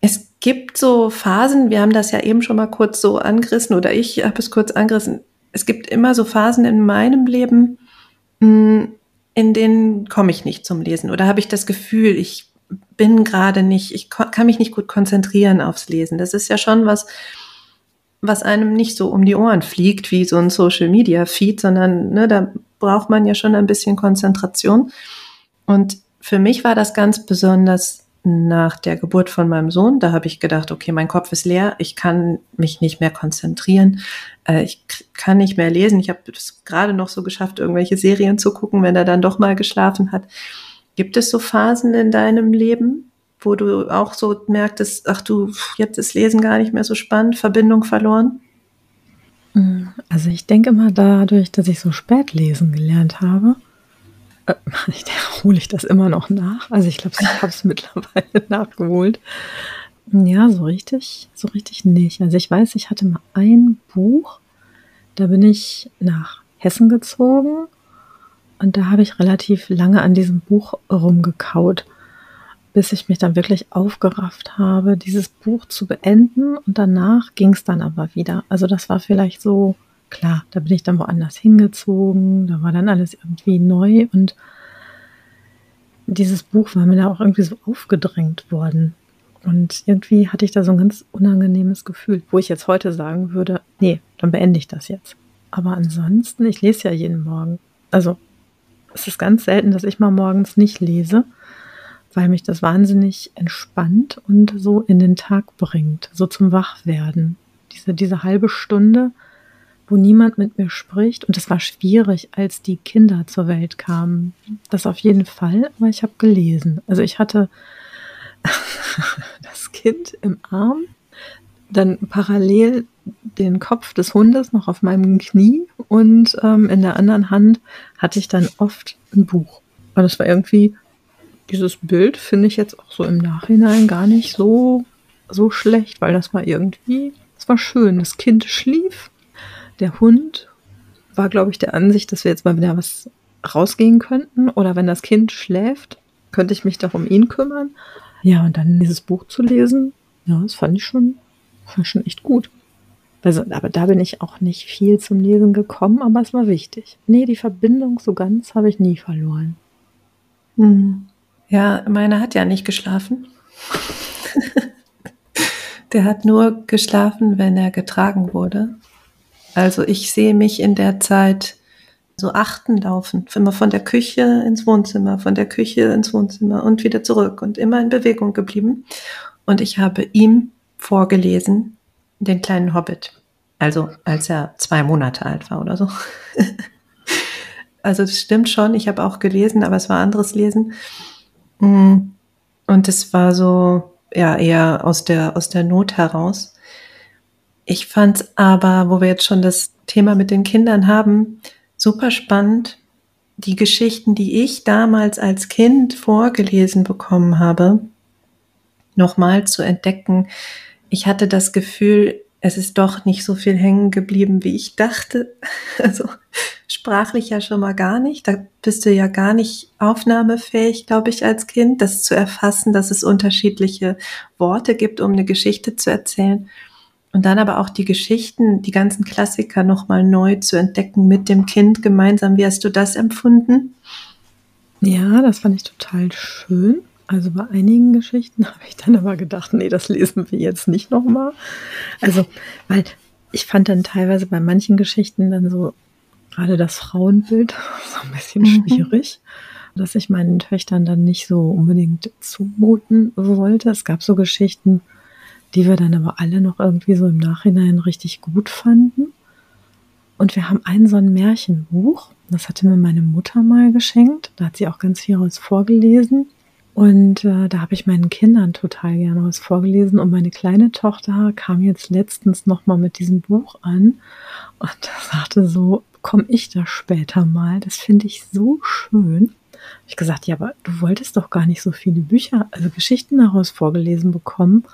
Es gibt so Phasen, wir haben das ja eben schon mal kurz so angerissen oder ich habe es kurz angerissen. Es gibt immer so Phasen in meinem Leben, hm, in denen komme ich nicht zum Lesen oder habe ich das Gefühl, ich bin gerade nicht, ich kann mich nicht gut konzentrieren aufs Lesen. Das ist ja schon was, was einem nicht so um die Ohren fliegt wie so ein Social Media Feed, sondern ne, da braucht man ja schon ein bisschen Konzentration. Und für mich war das ganz besonders nach der Geburt von meinem Sohn. Da habe ich gedacht, okay, mein Kopf ist leer, ich kann mich nicht mehr konzentrieren, äh, ich kann nicht mehr lesen. Ich habe es gerade noch so geschafft, irgendwelche Serien zu gucken, wenn er dann doch mal geschlafen hat. Gibt es so Phasen in deinem Leben, wo du auch so merktest, ach du, jetzt ist Lesen gar nicht mehr so spannend, Verbindung verloren? Mm, also ich denke mal dadurch, dass ich so spät lesen gelernt habe, äh, hole ich das immer noch nach. Also ich glaube, ich habe es (laughs) mittlerweile nachgeholt. Ja, so richtig, so richtig nicht. Also ich weiß, ich hatte mal ein Buch, da bin ich nach Hessen gezogen und da habe ich relativ lange an diesem Buch rumgekaut bis ich mich dann wirklich aufgerafft habe, dieses Buch zu beenden. Und danach ging es dann aber wieder. Also das war vielleicht so, klar, da bin ich dann woanders hingezogen, da war dann alles irgendwie neu und dieses Buch war mir da auch irgendwie so aufgedrängt worden. Und irgendwie hatte ich da so ein ganz unangenehmes Gefühl, wo ich jetzt heute sagen würde, nee, dann beende ich das jetzt. Aber ansonsten, ich lese ja jeden Morgen. Also es ist ganz selten, dass ich mal morgens nicht lese weil mich das wahnsinnig entspannt und so in den Tag bringt, so zum Wachwerden. Diese, diese halbe Stunde, wo niemand mit mir spricht. Und es war schwierig, als die Kinder zur Welt kamen. Das auf jeden Fall, aber ich habe gelesen. Also ich hatte (laughs) das Kind im Arm, dann parallel den Kopf des Hundes noch auf meinem Knie und ähm, in der anderen Hand hatte ich dann oft ein Buch. Und das war irgendwie dieses Bild finde ich jetzt auch so im Nachhinein gar nicht so, so schlecht, weil das war irgendwie, es war schön. Das Kind schlief, der Hund war, glaube ich, der Ansicht, dass wir jetzt mal wieder was rausgehen könnten. Oder wenn das Kind schläft, könnte ich mich doch um ihn kümmern. Ja, und dann dieses Buch zu lesen, ja, das fand ich schon, fand schon echt gut. Also, aber da bin ich auch nicht viel zum Lesen gekommen, aber es war wichtig. Nee, die Verbindung so ganz habe ich nie verloren. Mhm. Ja, meiner hat ja nicht geschlafen. (laughs) der hat nur geschlafen, wenn er getragen wurde. Also ich sehe mich in der Zeit so achten laufen, immer von der Küche ins Wohnzimmer, von der Küche ins Wohnzimmer und wieder zurück und immer in Bewegung geblieben. Und ich habe ihm vorgelesen, den kleinen Hobbit. Also als er zwei Monate alt war oder so. (laughs) also das stimmt schon, ich habe auch gelesen, aber es war anderes Lesen. Mhm. Und es war so, ja, eher aus der, aus der Not heraus. Ich fand aber, wo wir jetzt schon das Thema mit den Kindern haben, super spannend, die Geschichten, die ich damals als Kind vorgelesen bekommen habe, nochmal zu entdecken. Ich hatte das Gefühl, es ist doch nicht so viel hängen geblieben, wie ich dachte. (laughs) Also sprachlich ja schon mal gar nicht. Da bist du ja gar nicht aufnahmefähig, glaube ich, als Kind, das zu erfassen, dass es unterschiedliche Worte gibt, um eine Geschichte zu erzählen. Und dann aber auch die Geschichten, die ganzen Klassiker nochmal neu zu entdecken mit dem Kind gemeinsam. Wie hast du das empfunden? Ja, das fand ich total schön. Also bei einigen Geschichten (laughs) habe ich dann aber gedacht, nee, das lesen wir jetzt nicht nochmal. Also, weil ich fand dann teilweise bei manchen Geschichten dann so gerade das Frauenbild (laughs) so ein bisschen mhm. schwierig, dass ich meinen Töchtern dann nicht so unbedingt zumuten wollte. Es gab so Geschichten, die wir dann aber alle noch irgendwie so im Nachhinein richtig gut fanden. Und wir haben ein so ein Märchenbuch, das hatte mir meine Mutter mal geschenkt. Da hat sie auch ganz viel aus vorgelesen. Und äh, da habe ich meinen Kindern total gerne was vorgelesen. Und meine kleine Tochter kam jetzt letztens nochmal mit diesem Buch an und (laughs) sagte so, bekomme ich das später mal. Das finde ich so schön. Ich gesagt, ja, aber du wolltest doch gar nicht so viele Bücher, also Geschichten daraus vorgelesen bekommen.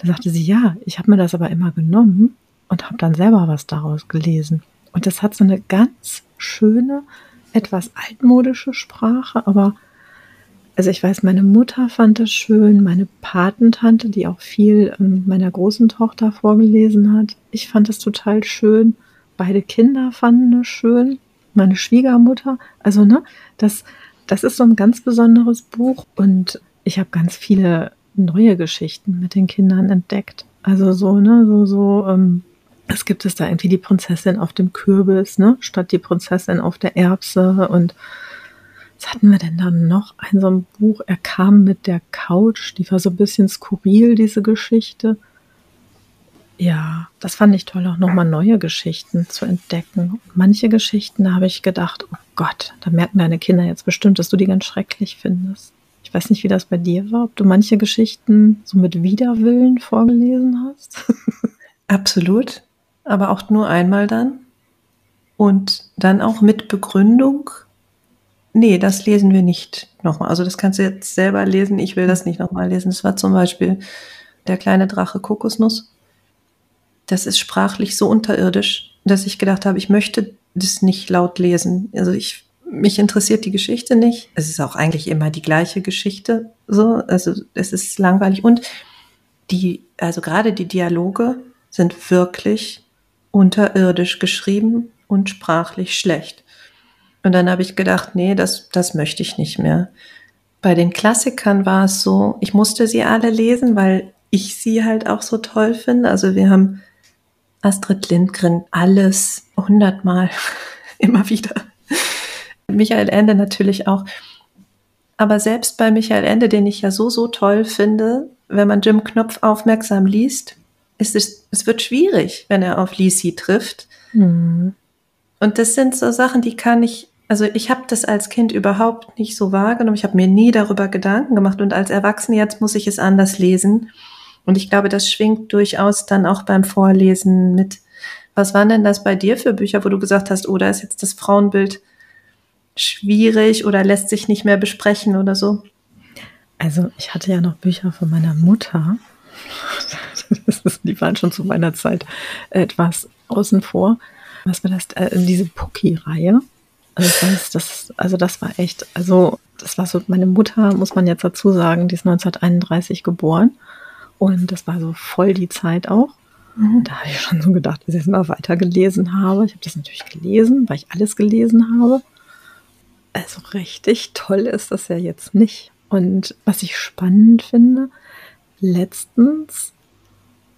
Da sagte sie, ja, ich habe mir das aber immer genommen und habe dann selber was daraus gelesen. Und das hat so eine ganz schöne, etwas altmodische Sprache, aber also ich weiß, meine Mutter fand es schön, meine Patentante, die auch viel ähm, meiner großen Tochter vorgelesen hat. Ich fand es total schön. Beide Kinder fanden es schön. Meine Schwiegermutter. Also, ne, das, das ist so ein ganz besonderes Buch und ich habe ganz viele neue Geschichten mit den Kindern entdeckt. Also so, ne, so, so, ähm, es gibt es da irgendwie die Prinzessin auf dem Kürbis, ne, statt die Prinzessin auf der Erbse und was hatten wir denn dann noch? Ein so ein Buch, er kam mit der Couch, die war so ein bisschen skurril, diese Geschichte. Ja, das fand ich toll, auch nochmal neue Geschichten zu entdecken. manche Geschichten, da habe ich gedacht, oh Gott, da merken deine Kinder jetzt bestimmt, dass du die ganz schrecklich findest. Ich weiß nicht, wie das bei dir war, ob du manche Geschichten so mit Widerwillen vorgelesen hast. (laughs) Absolut, aber auch nur einmal dann. Und dann auch mit Begründung, nee, das lesen wir nicht nochmal. Also das kannst du jetzt selber lesen, ich will das nicht nochmal lesen. Das war zum Beispiel der kleine Drache Kokosnuss. Das ist sprachlich so unterirdisch, dass ich gedacht habe, ich möchte das nicht laut lesen. Also ich, mich interessiert die Geschichte nicht. Es ist auch eigentlich immer die gleiche Geschichte, so. Also es ist langweilig und die, also gerade die Dialoge sind wirklich unterirdisch geschrieben und sprachlich schlecht. Und dann habe ich gedacht, nee, das, das möchte ich nicht mehr. Bei den Klassikern war es so, ich musste sie alle lesen, weil ich sie halt auch so toll finde. Also wir haben Astrid Lindgren alles hundertmal (laughs) immer wieder. Michael Ende natürlich auch. Aber selbst bei Michael Ende, den ich ja so, so toll finde, wenn man Jim Knopf aufmerksam liest, ist es, es wird schwierig, wenn er auf Lisi trifft. Mhm. Und das sind so Sachen, die kann ich also ich habe das als Kind überhaupt nicht so wahrgenommen. Ich habe mir nie darüber Gedanken gemacht und als Erwachsene jetzt muss ich es anders lesen. Und ich glaube, das schwingt durchaus dann auch beim Vorlesen mit. Was waren denn das bei dir für Bücher, wo du gesagt hast, oh, ist jetzt das Frauenbild schwierig oder lässt sich nicht mehr besprechen oder so? Also ich hatte ja noch Bücher von meiner Mutter. (laughs) Die waren schon zu meiner Zeit etwas außen vor. Was war das? Äh, diese Pucki-Reihe. Also weiß, das, also das war echt, also das war so, meine Mutter, muss man jetzt dazu sagen, die ist 1931 geboren. Und das war so voll die Zeit auch. Mhm. Da habe ich schon so gedacht, dass ich es mal weiter gelesen habe. Ich habe das natürlich gelesen, weil ich alles gelesen habe. Also richtig toll ist das ja jetzt nicht. Und was ich spannend finde, letztens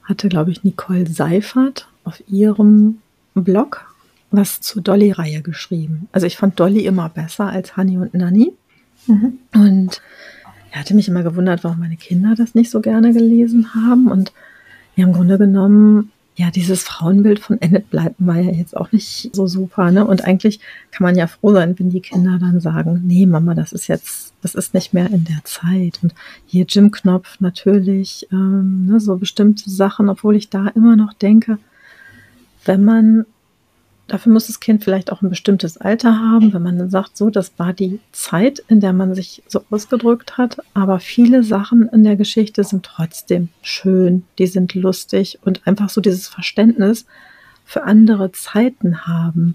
hatte, glaube ich, Nicole Seifert auf ihrem Blog was zur Dolly-Reihe geschrieben. Also ich fand Dolly immer besser als Honey und Nanny. Mhm. Und er hatte mich immer gewundert, warum meine Kinder das nicht so gerne gelesen haben. Und ja, im Grunde genommen, ja, dieses Frauenbild von Enid Blyton war ja jetzt auch nicht so super, ne? Und eigentlich kann man ja froh sein, wenn die Kinder dann sagen, nee, Mama, das ist jetzt, das ist nicht mehr in der Zeit. Und hier Jim Knopf natürlich, ähm, ne, so bestimmte Sachen, obwohl ich da immer noch denke, wenn man Dafür muss das Kind vielleicht auch ein bestimmtes Alter haben, wenn man dann sagt, so, das war die Zeit, in der man sich so ausgedrückt hat. Aber viele Sachen in der Geschichte sind trotzdem schön, die sind lustig und einfach so dieses Verständnis für andere Zeiten haben.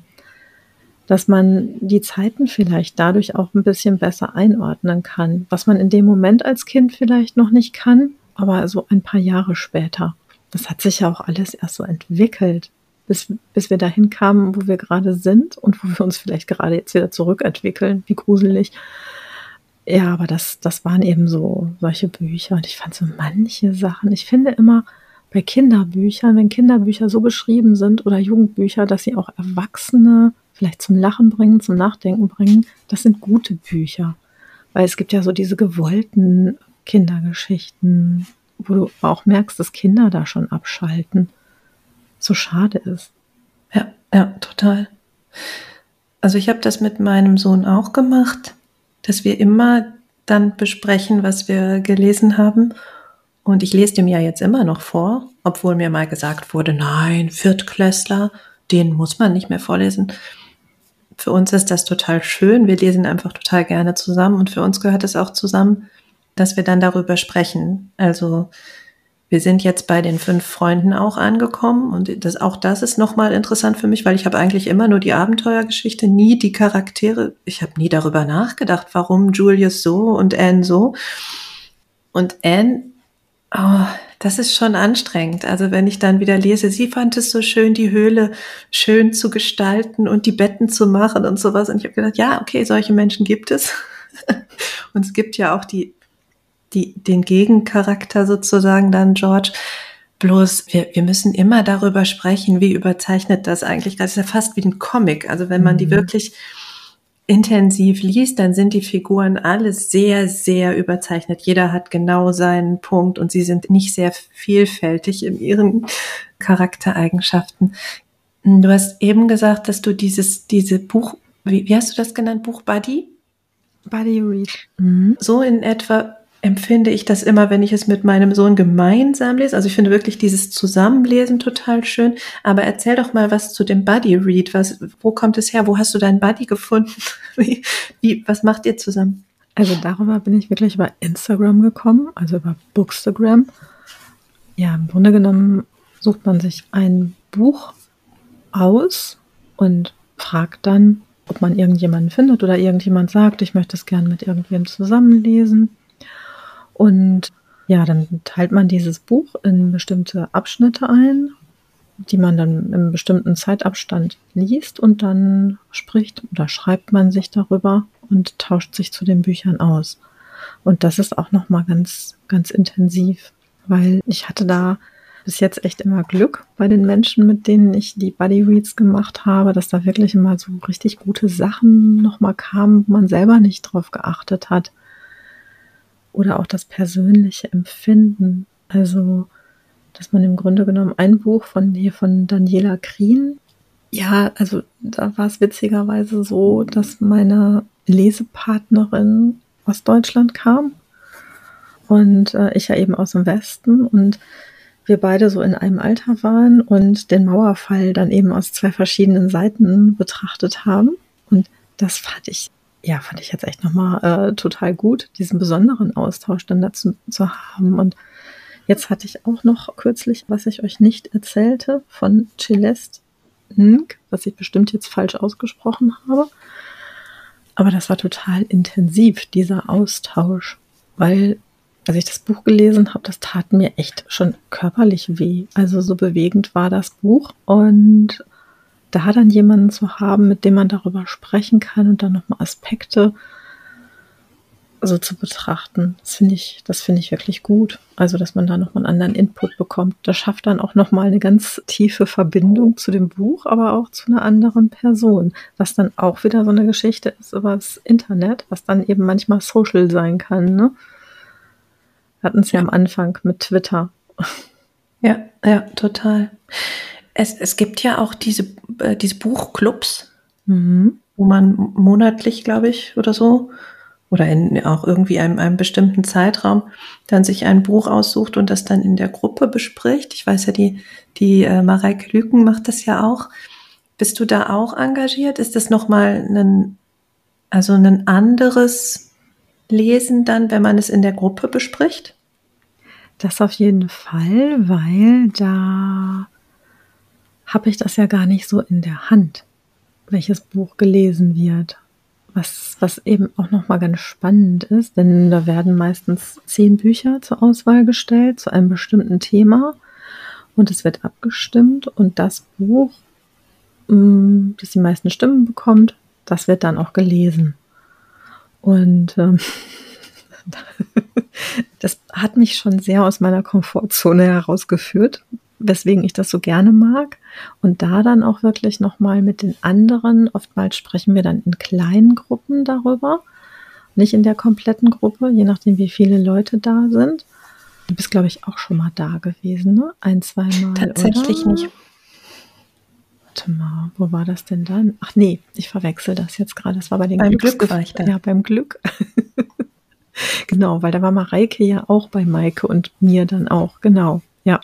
Dass man die Zeiten vielleicht dadurch auch ein bisschen besser einordnen kann, was man in dem Moment als Kind vielleicht noch nicht kann, aber so ein paar Jahre später. Das hat sich ja auch alles erst so entwickelt bis, bis wir dahin kamen, wo wir gerade sind und wo wir uns vielleicht gerade jetzt wieder zurückentwickeln. Wie gruselig. Ja, aber das, das waren eben so solche Bücher und ich fand so manche Sachen. Ich finde immer bei Kinderbüchern, wenn Kinderbücher so geschrieben sind oder Jugendbücher, dass sie auch Erwachsene vielleicht zum Lachen bringen, zum Nachdenken bringen, das sind gute Bücher. Weil es gibt ja so diese gewollten Kindergeschichten, wo du auch merkst, dass Kinder da schon abschalten so schade ist. Ja, ja, total. Also ich habe das mit meinem Sohn auch gemacht, dass wir immer dann besprechen, was wir gelesen haben. Und ich lese dem ja jetzt immer noch vor, obwohl mir mal gesagt wurde, nein, Viertklässler, den muss man nicht mehr vorlesen. für uns ist das total schön. Wir lesen einfach total gerne zusammen und für uns gehört es auch zusammen, dass wir dann darüber sprechen. Also wir sind jetzt bei den fünf Freunden auch angekommen und das, auch das ist nochmal interessant für mich, weil ich habe eigentlich immer nur die Abenteuergeschichte, nie die Charaktere. Ich habe nie darüber nachgedacht, warum Julius so und Anne so. Und Anne, oh, das ist schon anstrengend. Also wenn ich dann wieder lese, sie fand es so schön, die Höhle schön zu gestalten und die Betten zu machen und sowas. Und ich habe gedacht, ja, okay, solche Menschen gibt es. (laughs) und es gibt ja auch die die, den Gegencharakter sozusagen dann, George. Bloß, wir, wir müssen immer darüber sprechen, wie überzeichnet das eigentlich. Das ist ja fast wie ein Comic. Also wenn man mhm. die wirklich intensiv liest, dann sind die Figuren alle sehr, sehr überzeichnet. Jeder hat genau seinen Punkt und sie sind nicht sehr vielfältig in ihren Charaktereigenschaften. Du hast eben gesagt, dass du dieses, diese Buch, wie, wie hast du das genannt? Buch Buddy? Buddy Read. Mhm. So in etwa empfinde ich das immer, wenn ich es mit meinem Sohn gemeinsam lese. Also ich finde wirklich dieses Zusammenlesen total schön. Aber erzähl doch mal was zu dem Buddy Read. Was, wo kommt es her? Wo hast du deinen Buddy gefunden? (laughs) Wie, wie, was macht ihr zusammen? Also darüber bin ich wirklich über Instagram gekommen, also über Bookstagram. Ja, im Grunde genommen sucht man sich ein Buch aus und fragt dann, ob man irgendjemanden findet oder irgendjemand sagt, ich möchte es gerne mit irgendwem zusammenlesen. Und ja, dann teilt man dieses Buch in bestimmte Abschnitte ein, die man dann im bestimmten Zeitabstand liest und dann spricht oder schreibt man sich darüber und tauscht sich zu den Büchern aus. Und das ist auch noch mal ganz ganz intensiv, weil ich hatte da bis jetzt echt immer Glück bei den Menschen, mit denen ich die Buddy Reads gemacht habe, dass da wirklich immer so richtig gute Sachen noch mal kamen, wo man selber nicht drauf geachtet hat oder auch das persönliche Empfinden. Also, dass man im Grunde genommen ein Buch von hier von Daniela Krien, ja, also da war es witzigerweise so, dass meine Lesepartnerin aus Deutschland kam und äh, ich ja eben aus dem Westen und wir beide so in einem Alter waren und den Mauerfall dann eben aus zwei verschiedenen Seiten betrachtet haben. Und das fand ich ja, fand ich jetzt echt nochmal äh, total gut, diesen besonderen Austausch dann dazu zu haben. Und jetzt hatte ich auch noch kürzlich, was ich euch nicht erzählte, von Celeste Nk, was ich bestimmt jetzt falsch ausgesprochen habe. Aber das war total intensiv, dieser Austausch, weil als ich das Buch gelesen habe, das tat mir echt schon körperlich weh. Also so bewegend war das Buch und da dann jemanden zu haben, mit dem man darüber sprechen kann und dann nochmal Aspekte so zu betrachten, das finde ich, das finde ich wirklich gut. Also, dass man da nochmal einen anderen Input bekommt. Das schafft dann auch nochmal eine ganz tiefe Verbindung zu dem Buch, aber auch zu einer anderen Person. Was dann auch wieder so eine Geschichte ist über das Internet, was dann eben manchmal social sein kann, ne? Wir hatten es ja am Anfang mit Twitter. Ja, ja, total. Es, es gibt ja auch diese, äh, diese Buchclubs, mhm. wo man monatlich, glaube ich, oder so, oder in auch irgendwie einem, einem bestimmten Zeitraum dann sich ein Buch aussucht und das dann in der Gruppe bespricht. Ich weiß ja, die, die äh, Mareike Lüken macht das ja auch. Bist du da auch engagiert? Ist das nochmal ein, also ein anderes Lesen dann, wenn man es in der Gruppe bespricht? Das auf jeden Fall, weil da habe ich das ja gar nicht so in der Hand, welches Buch gelesen wird. Was, was eben auch nochmal ganz spannend ist, denn da werden meistens zehn Bücher zur Auswahl gestellt zu einem bestimmten Thema und es wird abgestimmt und das Buch, mm, das die meisten Stimmen bekommt, das wird dann auch gelesen. Und ähm, (laughs) das hat mich schon sehr aus meiner Komfortzone herausgeführt, weswegen ich das so gerne mag. Und da dann auch wirklich nochmal mit den anderen, oftmals sprechen wir dann in kleinen Gruppen darüber, nicht in der kompletten Gruppe, je nachdem, wie viele Leute da sind. Du bist, glaube ich, auch schon mal da gewesen, ne? Ein, zwei Mal. Tatsächlich oder? nicht. Warte mal, wo war das denn dann? Ach nee, ich verwechsel das jetzt gerade. Das war bei den beim Glück war ich da. Ja, beim Glück. (laughs) genau, weil da war Mareike ja auch bei Maike und mir dann auch. Genau. Ja,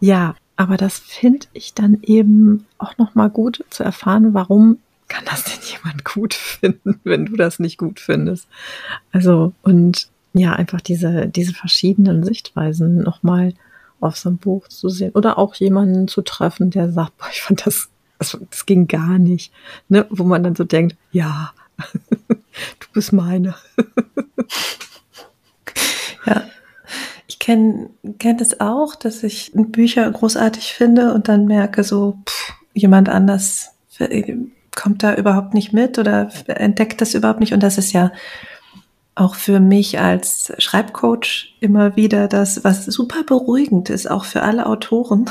ja, aber das finde ich dann eben auch noch mal gut zu erfahren, warum kann das denn jemand (laughs) gut finden, wenn du das nicht gut findest? Also, und ja, einfach diese, diese verschiedenen Sichtweisen nochmal auf so ein Buch zu sehen oder auch jemanden zu treffen, der sagt, boah, ich fand das, das, das ging gar nicht, ne? wo man dann so denkt, ja, (laughs) du bist meine. (laughs) ja, kenne kenn das auch, dass ich Bücher großartig finde und dann merke so, pff, jemand anders kommt da überhaupt nicht mit oder entdeckt das überhaupt nicht und das ist ja auch für mich als Schreibcoach immer wieder das, was super beruhigend ist, auch für alle Autoren.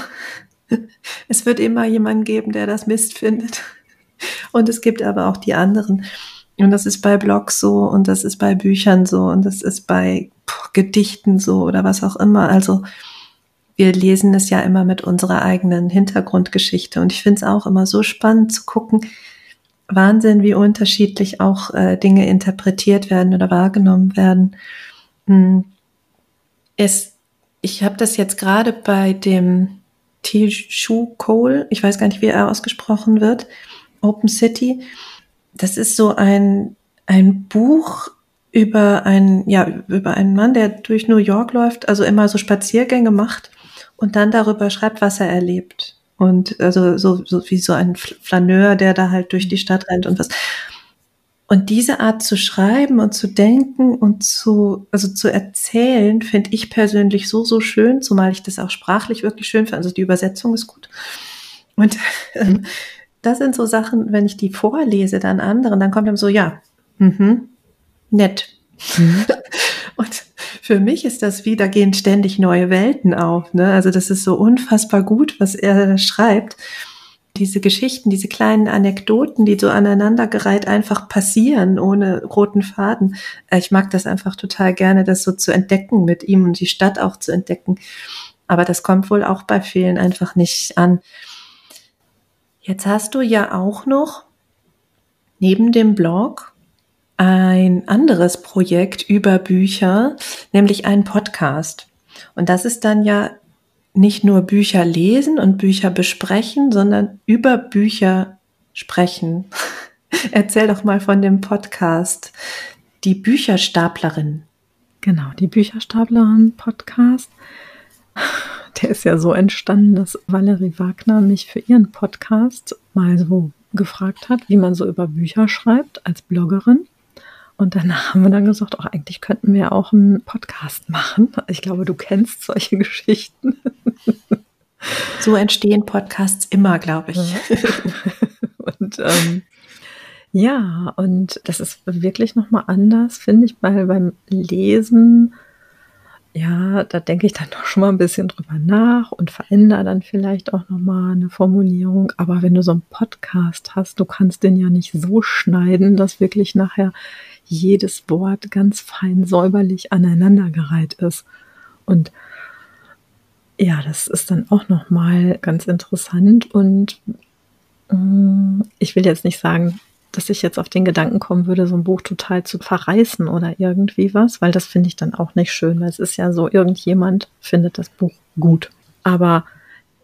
(laughs) Es wird immer jemanden geben, der das Mist findet. Und es gibt aber auch die anderen. Und das ist bei Blogs so und das ist bei Büchern so und das ist bei Gedichten so oder was auch immer. Also wir lesen es ja immer mit unserer eigenen Hintergrundgeschichte. Und ich finde es auch immer so spannend zu gucken, Wahnsinn, wie unterschiedlich auch äh, Dinge interpretiert werden oder wahrgenommen werden. Hm. Es, ich habe das jetzt gerade bei dem Tishu Cole, ich weiß gar nicht, wie er ausgesprochen wird, Open City. Das ist so ein, ein Buch über einen, ja, über einen Mann, der durch New York läuft, also immer so Spaziergänge macht und dann darüber schreibt, was er erlebt. Und also so, so wie so ein Flaneur, der da halt durch die Stadt rennt und was. Und diese Art zu schreiben und zu denken und zu, also zu erzählen, finde ich persönlich so, so schön, zumal ich das auch sprachlich wirklich schön finde. Also die Übersetzung ist gut. Und (laughs) ähm, das sind so Sachen, wenn ich die vorlese dann anderen, dann kommt dann so, ja, mhm, nett. Mhm. (laughs) und für mich ist das wie, da gehen ständig neue Welten auf. Ne? Also das ist so unfassbar gut, was er schreibt. Diese Geschichten, diese kleinen Anekdoten, die so aneinandergereiht einfach passieren, ohne roten Faden. Äh, ich mag das einfach total gerne, das so zu entdecken mit ihm und die Stadt auch zu entdecken. Aber das kommt wohl auch bei vielen einfach nicht an. Jetzt hast du ja auch noch neben dem Blog ein anderes Projekt über Bücher, nämlich einen Podcast. Und das ist dann ja nicht nur Bücher lesen und Bücher besprechen, sondern über Bücher sprechen. (laughs) Erzähl doch mal von dem Podcast, die Bücherstaplerin. Genau, die Bücherstaplerin Podcast. (laughs) Der ist ja so entstanden, dass Valerie Wagner mich für ihren Podcast mal so gefragt hat, wie man so über Bücher schreibt als Bloggerin. Und danach haben wir dann gesagt, auch eigentlich könnten wir auch einen Podcast machen. Ich glaube, du kennst solche (laughs) Geschichten. So entstehen Podcasts immer, glaube ich. (laughs) und ähm, ja, und das ist wirklich nochmal anders, finde ich, weil beim Lesen, ja, da denke ich dann doch schon mal ein bisschen drüber nach und verändere dann vielleicht auch nochmal eine Formulierung. Aber wenn du so einen Podcast hast, du kannst den ja nicht so schneiden, dass wirklich nachher jedes Wort ganz fein säuberlich aneinandergereiht ist. Und ja, das ist dann auch noch mal ganz interessant und äh, ich will jetzt nicht sagen, dass ich jetzt auf den Gedanken kommen würde, so ein Buch total zu verreißen oder irgendwie was, weil das finde ich dann auch nicht schön, weil es ist ja so, irgendjemand findet das Buch gut. Aber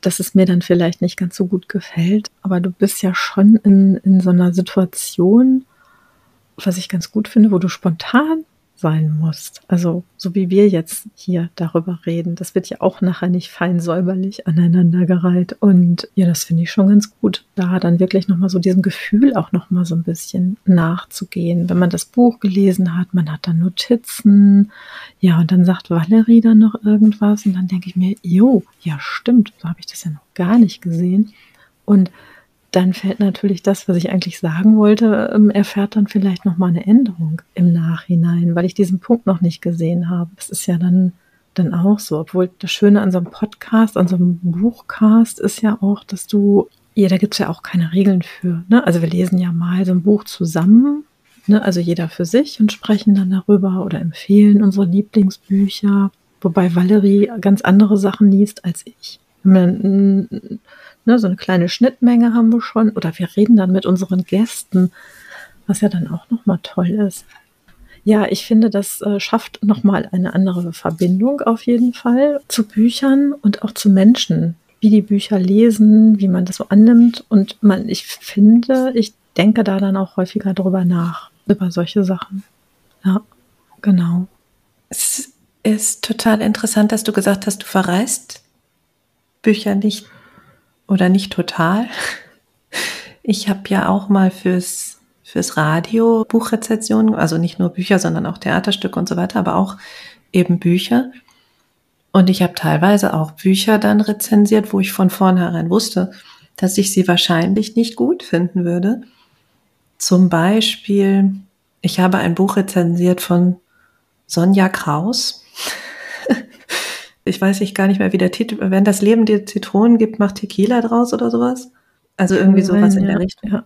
dass es mir dann vielleicht nicht ganz so gut gefällt, aber du bist ja schon in, in so einer Situation, was ich ganz gut finde, wo du spontan sein musst. Also so wie wir jetzt hier darüber reden. Das wird ja auch nachher nicht fein säuberlich aneinandergereiht. Und ja, das finde ich schon ganz gut, da dann wirklich nochmal so diesem Gefühl auch nochmal so ein bisschen nachzugehen. Wenn man das Buch gelesen hat, man hat dann Notizen, ja, und dann sagt Valerie dann noch irgendwas und dann denke ich mir, jo, ja stimmt, so habe ich das ja noch gar nicht gesehen. Und dann fällt natürlich das, was ich eigentlich sagen wollte, ähm, erfährt dann vielleicht nochmal eine Änderung im Nachhinein, weil ich diesen Punkt noch nicht gesehen habe. Das ist ja dann, dann auch so. Obwohl das Schöne an so einem Podcast, an so einem Buchcast ist ja auch, dass du, ja, da gibt es ja auch keine Regeln für. Ne? Also wir lesen ja mal so ein Buch zusammen, ne? also jeder für sich und sprechen dann darüber oder empfehlen unsere Lieblingsbücher, wobei Valerie ganz andere Sachen liest als ich. Wenn Ne, so eine kleine Schnittmenge haben wir schon. Oder wir reden dann mit unseren Gästen, was ja dann auch nochmal toll ist. Ja, ich finde, das äh, schafft nochmal eine andere Verbindung auf jeden Fall zu Büchern und auch zu Menschen, wie die Bücher lesen, wie man das so annimmt. Und man, ich finde, ich denke da dann auch häufiger drüber nach, über solche Sachen. Ja, genau. Es ist total interessant, dass du gesagt hast, du verreist Bücher nicht oder nicht total. Ich habe ja auch mal fürs, fürs Radio Buchrezensionen, also nicht nur Bücher, sondern auch Theaterstücke und so weiter, aber auch eben Bücher. Und ich habe teilweise auch Bücher dann rezensiert, wo ich von vornherein wusste, dass ich sie wahrscheinlich nicht gut finden würde. Zum Beispiel, ich habe ein Buch rezensiert von Sonja Kraus. Ich weiß nicht gar nicht mehr, wie der Titel, wenn das Leben dir Zitronen gibt, macht Tequila draus oder sowas. Also irgendwie sowas in der Richtung. Ja.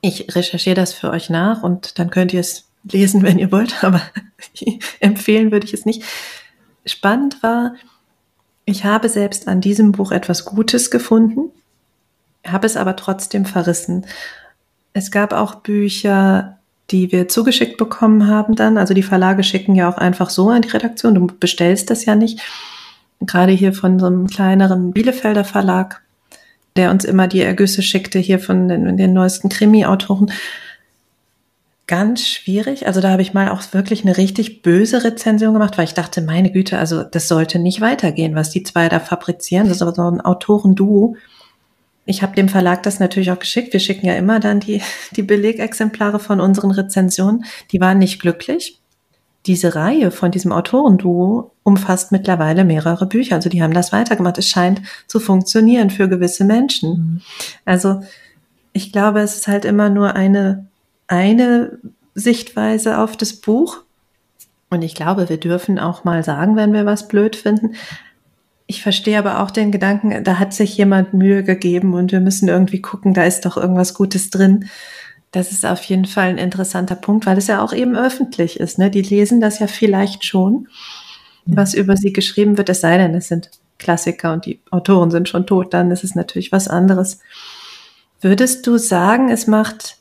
Ich recherchiere das für euch nach und dann könnt ihr es lesen, (laughs) wenn ihr wollt, aber (laughs) empfehlen würde ich es nicht. Spannend war, ich habe selbst an diesem Buch etwas Gutes gefunden, habe es aber trotzdem verrissen. Es gab auch Bücher, die wir zugeschickt bekommen haben dann. Also die Verlage schicken ja auch einfach so an die Redaktion. Du bestellst das ja nicht. Gerade hier von so einem kleineren Bielefelder Verlag, der uns immer die Ergüsse schickte hier von den, den neuesten Krimi-Autoren. Ganz schwierig. Also da habe ich mal auch wirklich eine richtig böse Rezension gemacht, weil ich dachte, meine Güte, also das sollte nicht weitergehen, was die zwei da fabrizieren. Das ist aber so ein Autorenduo. Ich habe dem Verlag das natürlich auch geschickt. Wir schicken ja immer dann die, (laughs) die Belegexemplare von unseren Rezensionen. Die waren nicht glücklich. Diese Reihe von diesem Autorenduo umfasst mittlerweile mehrere Bücher. Also die haben das weitergemacht. Es scheint zu funktionieren für gewisse Menschen. Mhm. Also ich glaube, es ist halt immer nur eine, eine Sichtweise auf das Buch. Und ich glaube, wir dürfen auch mal sagen, wenn wir was blöd finden. Ich verstehe aber auch den Gedanken, da hat sich jemand Mühe gegeben und wir müssen irgendwie gucken, da ist doch irgendwas Gutes drin. Das ist auf jeden Fall ein interessanter Punkt, weil es ja auch eben öffentlich ist. Ne? Die lesen das ja vielleicht schon, was über sie geschrieben wird, es sei denn, es sind Klassiker und die Autoren sind schon tot, dann ist es natürlich was anderes. Würdest du sagen, es macht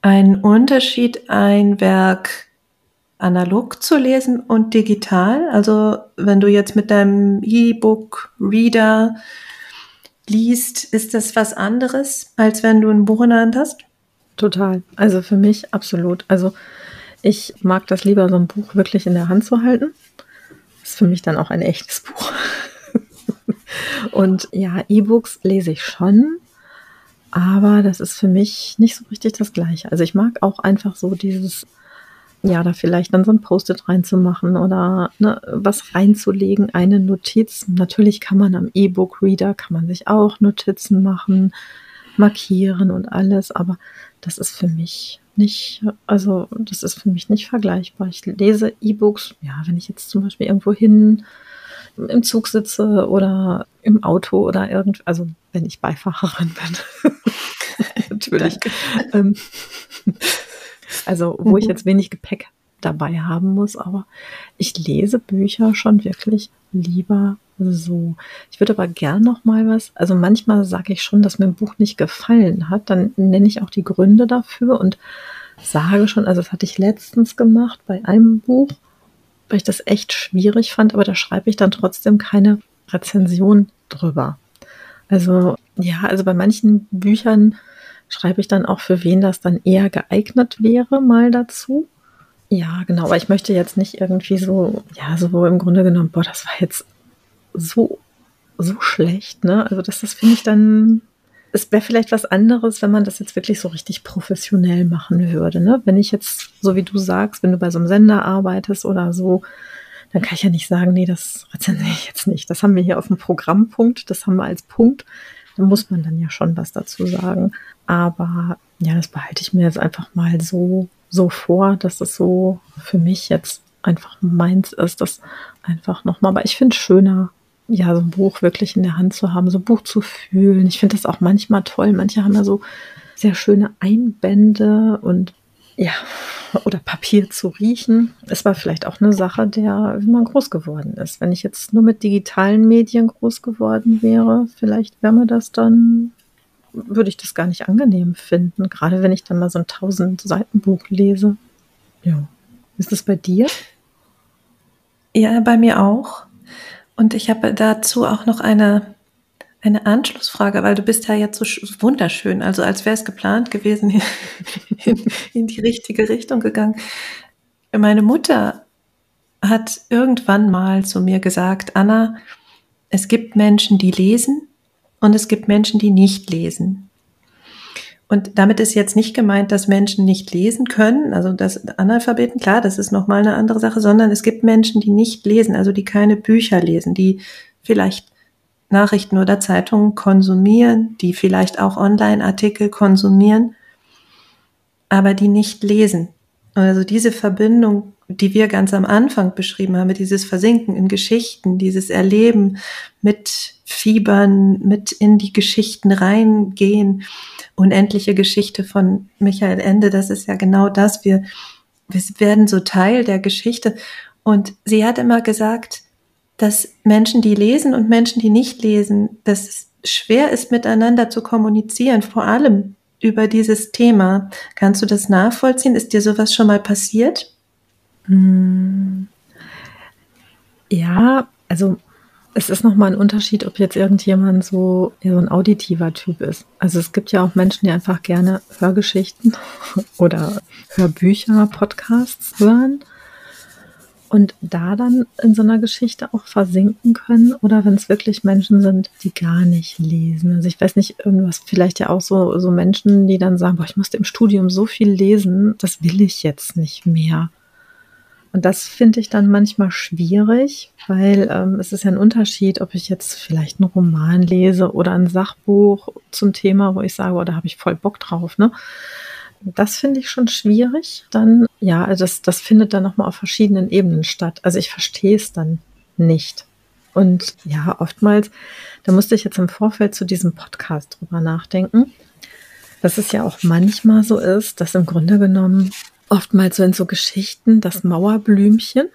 einen Unterschied, ein Werk analog zu lesen und digital? Also wenn du jetzt mit deinem E-Book-Reader liest, ist das was anderes, als wenn du ein Buch in der Hand hast? Total. Also für mich absolut. Also ich mag das lieber, so ein Buch wirklich in der Hand zu halten. Das ist für mich dann auch ein echtes Buch. (laughs) und ja, E-Books lese ich schon, aber das ist für mich nicht so richtig das Gleiche. Also ich mag auch einfach so dieses ja, da vielleicht dann so ein Post-it reinzumachen oder ne, was reinzulegen, eine Notiz. Natürlich kann man am E-Book-Reader, kann man sich auch Notizen machen, markieren und alles, aber das ist für mich nicht, also das ist für mich nicht vergleichbar. Ich lese E-Books, ja, wenn ich jetzt zum Beispiel irgendwo hin im Zug sitze oder im Auto oder irgend, also wenn ich Beifahrerin bin. (laughs) Natürlich. Also, wo mhm. ich jetzt wenig Gepäck dabei haben muss, aber ich lese Bücher schon wirklich lieber so. Ich würde aber gern noch mal was, also manchmal sage ich schon, dass mir ein Buch nicht gefallen hat, dann nenne ich auch die Gründe dafür und sage schon, also das hatte ich letztens gemacht bei einem Buch, weil ich das echt schwierig fand, aber da schreibe ich dann trotzdem keine Rezension drüber. Also ja, also bei manchen Büchern schreibe ich dann auch, für wen das dann eher geeignet wäre, mal dazu. Ja, genau, aber ich möchte jetzt nicht irgendwie so, ja, so im Grunde genommen, boah, das war jetzt so, so schlecht, ne? Also das, das finde ich dann, es wäre vielleicht was anderes, wenn man das jetzt wirklich so richtig professionell machen würde, ne? Wenn ich jetzt, so wie du sagst, wenn du bei so einem Sender arbeitest oder so, dann kann ich ja nicht sagen, nee, das (laughs) rezensiere ich jetzt nicht. Das haben wir hier auf dem Programmpunkt, das haben wir als Punkt. Da muss man dann ja schon was dazu sagen. Aber ja, das behalte ich mir jetzt einfach mal so, so vor, dass es so für mich jetzt einfach meins ist, das einfach nochmal. Aber ich finde es schöner, ja, so ein Buch wirklich in der Hand zu haben, so ein Buch zu fühlen. Ich finde das auch manchmal toll. Manche haben ja so sehr schöne Einbände und ja, oder Papier zu riechen. Es war vielleicht auch eine Sache, der, wie man groß geworden ist. Wenn ich jetzt nur mit digitalen Medien groß geworden wäre, vielleicht wäre mir das dann würde ich das gar nicht angenehm finden, gerade wenn ich dann mal so ein 1000 Seiten Buch lese. Ja. Ist das bei dir? Ja, bei mir auch. Und ich habe dazu auch noch eine, eine Anschlussfrage, weil du bist ja jetzt so wunderschön, also als wäre es geplant gewesen, (laughs) in, in die richtige Richtung gegangen. Meine Mutter hat irgendwann mal zu mir gesagt, Anna, es gibt Menschen, die lesen und es gibt Menschen, die nicht lesen. Und damit ist jetzt nicht gemeint, dass Menschen nicht lesen können, also das Analphabeten, klar, das ist nochmal eine andere Sache, sondern es gibt Menschen, die nicht lesen, also die keine Bücher lesen, die vielleicht Nachrichten oder Zeitungen konsumieren, die vielleicht auch Online-Artikel konsumieren, aber die nicht lesen. Also diese Verbindung, die wir ganz am Anfang beschrieben haben, dieses Versinken in Geschichten, dieses Erleben mit Fiebern, mit in die Geschichten reingehen, unendliche Geschichte von Michael Ende, das ist ja genau das. Wir, wir werden so Teil der Geschichte. Und sie hat immer gesagt, dass Menschen, die lesen und Menschen, die nicht lesen, dass es schwer ist, miteinander zu kommunizieren, vor allem über dieses Thema. Kannst du das nachvollziehen? Ist dir sowas schon mal passiert? Hm. Ja, also es ist nochmal ein Unterschied, ob jetzt irgendjemand so, so ein auditiver Typ ist. Also es gibt ja auch Menschen, die einfach gerne Hörgeschichten (laughs) oder Hörbücher, Podcasts hören und da dann in so einer Geschichte auch versinken können oder wenn es wirklich Menschen sind, die gar nicht lesen. Also ich weiß nicht, irgendwas, vielleicht ja auch so, so Menschen, die dann sagen, boah, ich musste im Studium so viel lesen, das will ich jetzt nicht mehr. Und das finde ich dann manchmal schwierig, weil ähm, es ist ja ein Unterschied, ob ich jetzt vielleicht einen Roman lese oder ein Sachbuch zum Thema, wo ich sage, oh, da habe ich voll Bock drauf. Ne? Das finde ich schon schwierig. Dann, ja, also das, das findet dann nochmal auf verschiedenen Ebenen statt. Also ich verstehe es dann nicht. Und ja, oftmals, da musste ich jetzt im Vorfeld zu diesem Podcast drüber nachdenken, dass es ja auch manchmal so ist, dass im Grunde genommen oftmals so in so Geschichten das Mauerblümchen.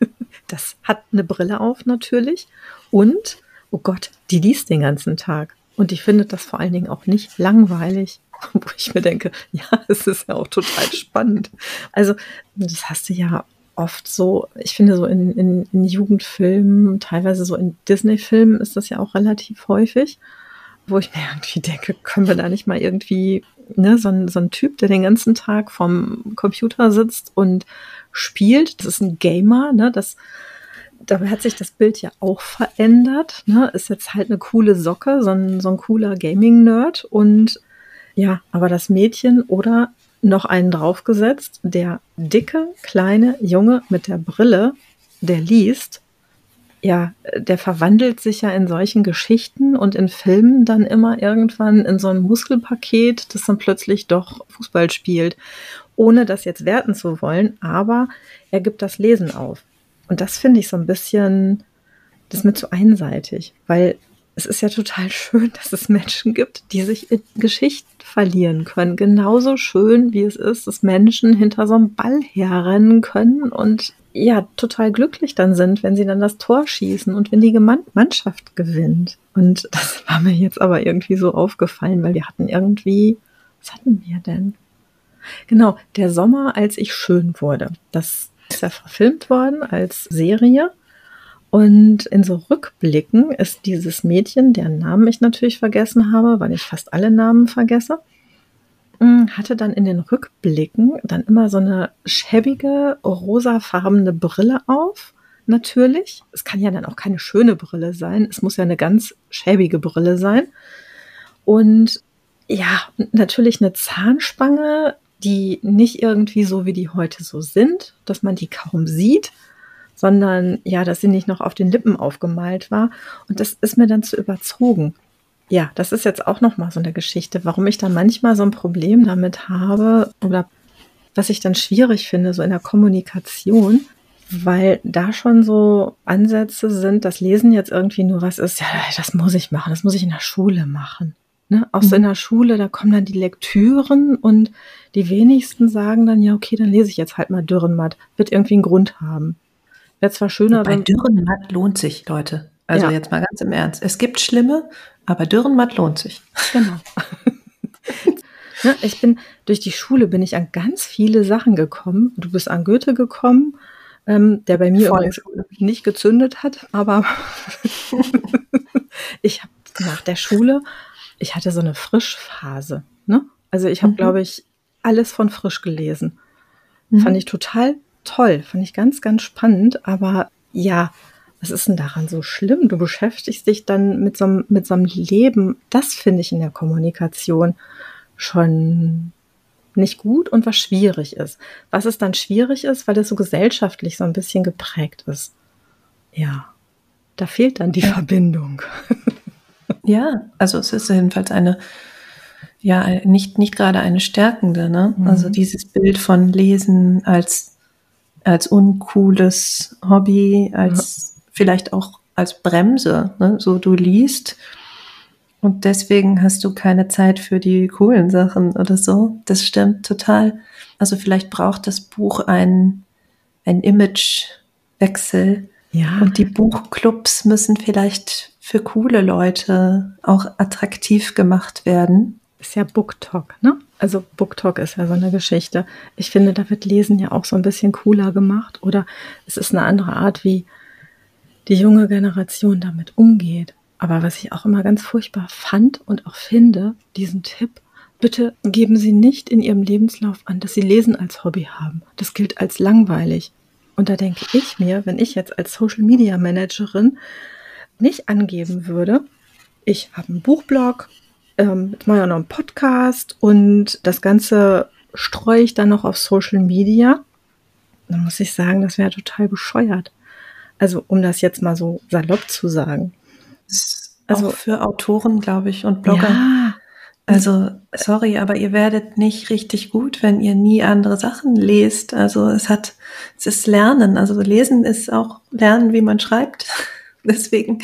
(laughs) Das hat eine Brille auf natürlich. Und, oh Gott, die liest den ganzen Tag. Und ich finde das vor allen Dingen auch nicht langweilig. (laughs) Wo ich mir denke, ja, es ist ja auch total spannend. Also, das hast du ja oft so, ich finde so in, in, in Jugendfilmen, teilweise so in Disney-Filmen ist das ja auch relativ häufig, wo ich mir irgendwie denke, können wir da nicht mal irgendwie ne, so, ein, so ein Typ, der den ganzen Tag vom Computer sitzt und spielt. Das ist ein Gamer, ne? Das, dabei hat sich das Bild ja auch verändert. Ne? Ist jetzt halt eine coole Socke, so ein, so ein cooler Gaming-Nerd. Und ja, aber das Mädchen oder noch einen draufgesetzt, der dicke, kleine Junge mit der Brille, der liest ja, der verwandelt sich ja in solchen Geschichten und in Filmen dann immer irgendwann in so ein Muskelpaket, das dann plötzlich doch Fußball spielt, ohne das jetzt werten zu wollen, aber er gibt das Lesen auf. Und das finde ich so ein bisschen, das ist mir zu einseitig, weil es ist ja total schön, (laughs) dass es Menschen gibt, die sich in Geschichten verlieren können. Genauso schön, wie es ist, dass Menschen hinter so einem Ball herrennen können und ja, total glücklich dann sind, wenn sie dann das Tor schießen und wenn die Mannschaft gewinnt. Und (laughs) das war mir jetzt aber irgendwie so aufgefallen, weil wir hatten irgendwie, was hatten wir denn? Genau, der Sommer, als ich schön wurde. Das ist ja verfilmt worden als Serie. Und in so Rückblicken ist dieses Mädchen, deren Namen ich natürlich vergessen habe, weil ich fast alle Namen vergesse, hm, hatte dann in den Rückblicken dann immer so eine schäbige, rosafarbene Brille auf. Natürlich. Es kann ja dann auch keine schöne Brille sein. Es muss ja eine ganz schäbige Brille sein. Und ja, natürlich eine Zahnspange, die nicht irgendwie so wie die heute so sind, dass man die kaum sieht, sondern ja, dass sie nicht noch auf den Lippen aufgemalt war. Und das ist mir dann zu überzogen. Ja, das ist jetzt auch noch mal so eine Geschichte, warum ich da manchmal so ein Problem damit habe oder was ich dann schwierig finde, so in der Kommunikation, weil da schon so Ansätze sind, das Lesen jetzt irgendwie nur was ist, ja, das muss ich machen, das muss ich in der Schule machen. Ne? Auch so in der Schule, da kommen dann die Lektüren und die wenigsten sagen dann, ja, okay, dann lese ich jetzt halt mal Dürrenmatt. Wird irgendwie einen Grund haben. Wäre zwar schöner, Bei Dürrenmatt lohnt sich, Leute. Also ja. jetzt mal ganz im Ernst. Es gibt schlimme, aber Dürrenmatt lohnt sich. Genau. ja, (laughs) ich bin durch die Schule bin ich an ganz viele Sachen gekommen. Du bist an Goethe gekommen, ähm, der bei mir übrigens nicht gezündet hat, aber (laughs) Ich habe nach der Schule, ich hatte so eine Frischphase. Ne? Also ich habe, mhm. glaube ich, alles von frisch gelesen. Mhm. Fand ich total toll, fand ich ganz, ganz spannend. Aber ja, was ist denn daran so schlimm? Du beschäftigst dich dann mit so einem, mit so einem Leben. Das finde ich in der Kommunikation schon nicht gut und was schwierig ist. Was es dann schwierig ist, weil es so gesellschaftlich so ein bisschen geprägt ist. Ja, da fehlt dann die ja. Verbindung. (laughs) Ja, also es ist jedenfalls eine, ja, nicht, nicht gerade eine stärkende, ne? Mhm. Also dieses Bild von Lesen als, als uncooles Hobby, als ja. vielleicht auch als Bremse, ne? So du liest und deswegen hast du keine Zeit für die coolen Sachen oder so. Das stimmt total. Also vielleicht braucht das Buch ein, ein Imagewechsel. Ja. Und die Buchclubs müssen vielleicht für coole Leute auch attraktiv gemacht werden. Ist ja Booktalk, ne? Also Booktalk ist ja so eine Geschichte. Ich finde, da wird Lesen ja auch so ein bisschen cooler gemacht oder es ist eine andere Art, wie die junge Generation damit umgeht. Aber was ich auch immer ganz furchtbar fand und auch finde, diesen Tipp, bitte geben Sie nicht in Ihrem Lebenslauf an, dass Sie Lesen als Hobby haben. Das gilt als langweilig. Und da denke ich mir, wenn ich jetzt als Social Media Managerin nicht angeben würde, ich habe einen Buchblog, ähm, jetzt mache ich auch noch einen Podcast und das Ganze streue ich dann noch auf Social Media, dann muss ich sagen, das wäre total bescheuert. Also um das jetzt mal so salopp zu sagen. Also auch für Autoren, glaube ich, und Blogger. Ja. Also, sorry, aber ihr werdet nicht richtig gut, wenn ihr nie andere Sachen lest. Also, es hat, es ist Lernen. Also, Lesen ist auch Lernen, wie man schreibt. (laughs) Deswegen,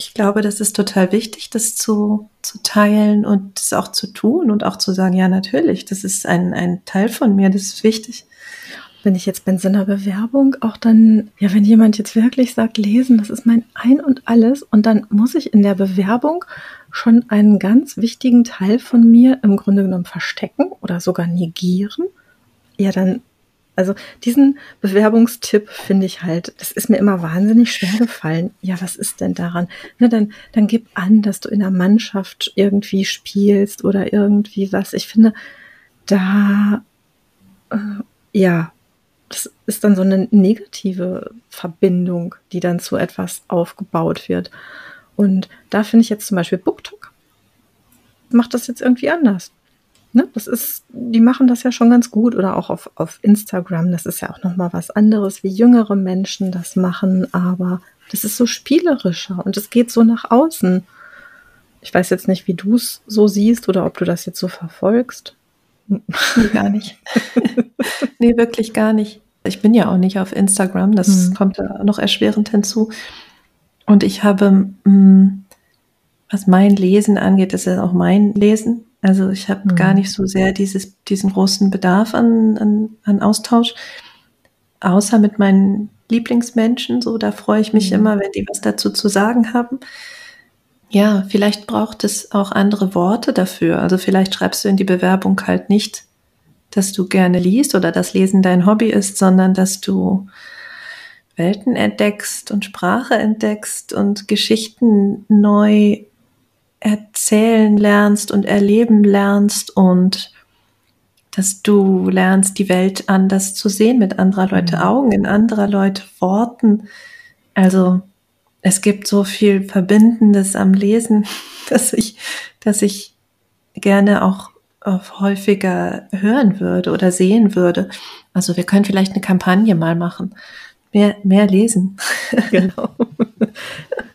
ich glaube, das ist total wichtig, das zu, zu teilen und das auch zu tun und auch zu sagen, ja, natürlich, das ist ein, ein Teil von mir, das ist wichtig. Wenn ich jetzt bei so einer Bewerbung auch dann, ja, wenn jemand jetzt wirklich sagt, lesen, das ist mein Ein und alles, und dann muss ich in der Bewerbung schon einen ganz wichtigen Teil von mir im Grunde genommen verstecken oder sogar negieren, ja, dann also diesen Bewerbungstipp finde ich halt, das ist mir immer wahnsinnig schwer gefallen. Ja, was ist denn daran? Ne, dann, dann gib an, dass du in der Mannschaft irgendwie spielst oder irgendwie was. Ich finde, da, äh, ja, das ist dann so eine negative Verbindung, die dann zu etwas aufgebaut wird. Und da finde ich jetzt zum Beispiel BookTok macht das jetzt irgendwie anders ne, das ist, die machen das ja schon ganz gut oder auch auf, auf Instagram. Das ist ja auch nochmal was anderes, wie jüngere Menschen das machen, aber das ist so spielerischer und es geht so nach außen. Ich weiß jetzt nicht, wie du es so siehst oder ob du das jetzt so verfolgst. Nee, gar nicht. (laughs) nee, wirklich gar nicht. Ich bin ja auch nicht auf Instagram, das hm. kommt ja noch erschwerend hinzu. Und ich habe, mh, mm, was mein Lesen angeht, ist ja auch mein Lesen. Also ich habe mhm. gar nicht so sehr dieses, diesen großen Bedarf an, an, an Austausch, außer mit meinen Lieblingsmenschen. So, da freue ich mich mhm. immer, wenn die was dazu zu sagen haben. Ja, vielleicht braucht es auch andere Worte dafür. Also vielleicht schreibst du in die Bewerbung halt nicht, dass du gerne liest oder das Lesen dein Hobby ist, sondern dass du Welten entdeckst und Sprache entdeckst und Geschichten neu erzählen lernst und erleben lernst und dass du lernst, die Welt anders zu sehen, mit anderer Leute mhm. Augen, in anderer Leute Worten. Also es gibt so viel Verbindendes am Lesen, (laughs) dass ich, dass ich gerne auch häufiger hören würde oder sehen würde. Also wir können vielleicht eine Kampagne mal machen. Mehr, mehr lesen. (laughs) Genau.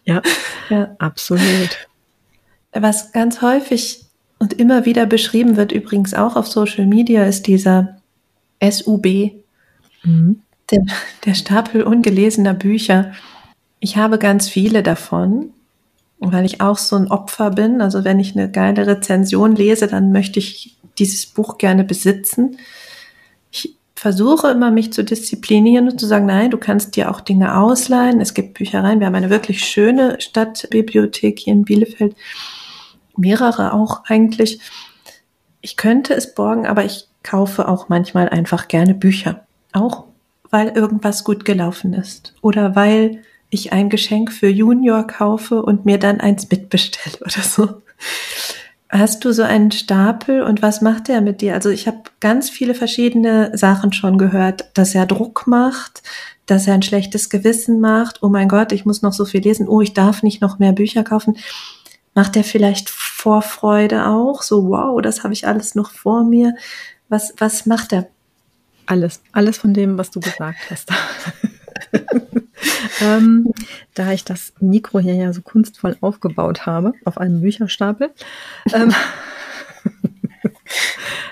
ja, ja, absolut. Was ganz häufig und immer wieder beschrieben wird, übrigens auch auf Social Media, ist dieser SUB, mhm. der, der Stapel ungelesener Bücher. Ich habe ganz viele davon, weil ich auch so ein Opfer bin. Also wenn ich eine geile Rezension lese, dann möchte ich dieses Buch gerne besitzen. Ich versuche immer, mich zu disziplinieren und zu sagen, nein, du kannst dir auch Dinge ausleihen. Es gibt Büchereien. Wir haben eine wirklich schöne Stadtbibliothek hier in Bielefeld mehrere auch eigentlich. Ich könnte es borgen, aber ich kaufe auch manchmal einfach gerne Bücher. Auch weil irgendwas gut gelaufen ist oder weil ich ein Geschenk für Junior kaufe und mir dann eins mitbestelle oder so. Hast du so einen Stapel und was macht der mit dir? Also ich habe ganz viele verschiedene Sachen schon gehört, dass er Druck macht, dass er ein schlechtes Gewissen macht. Oh mein Gott, ich muss noch so viel lesen. Oh, ich darf nicht noch mehr Bücher kaufen. Macht er vielleicht Vorfreude auch? So, wow, das habe ich alles noch vor mir. Was, was macht er? Alles, alles von dem, was du gesagt hast. (laughs) ähm, da ich das Mikro hier ja so kunstvoll aufgebaut habe, auf einem Bücherstapel, ähm,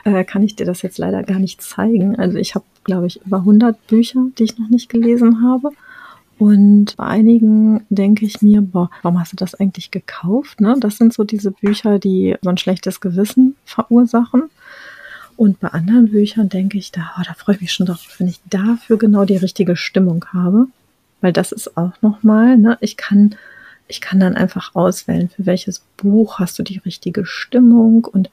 (laughs) äh, kann ich dir das jetzt leider gar nicht zeigen. Also ich habe, glaube ich, über 100 Bücher, die ich noch nicht gelesen habe. Und bei einigen denke ich mir, boah, warum hast du das eigentlich gekauft? Ne? Das sind so diese Bücher, die so ein schlechtes Gewissen verursachen. Und bei anderen Büchern denke ich, da, oh, da freue ich mich schon drauf, wenn ich dafür genau die richtige Stimmung habe. Weil das ist auch nochmal, ne, ich kann, ich kann dann einfach auswählen, für welches Buch hast du die richtige Stimmung und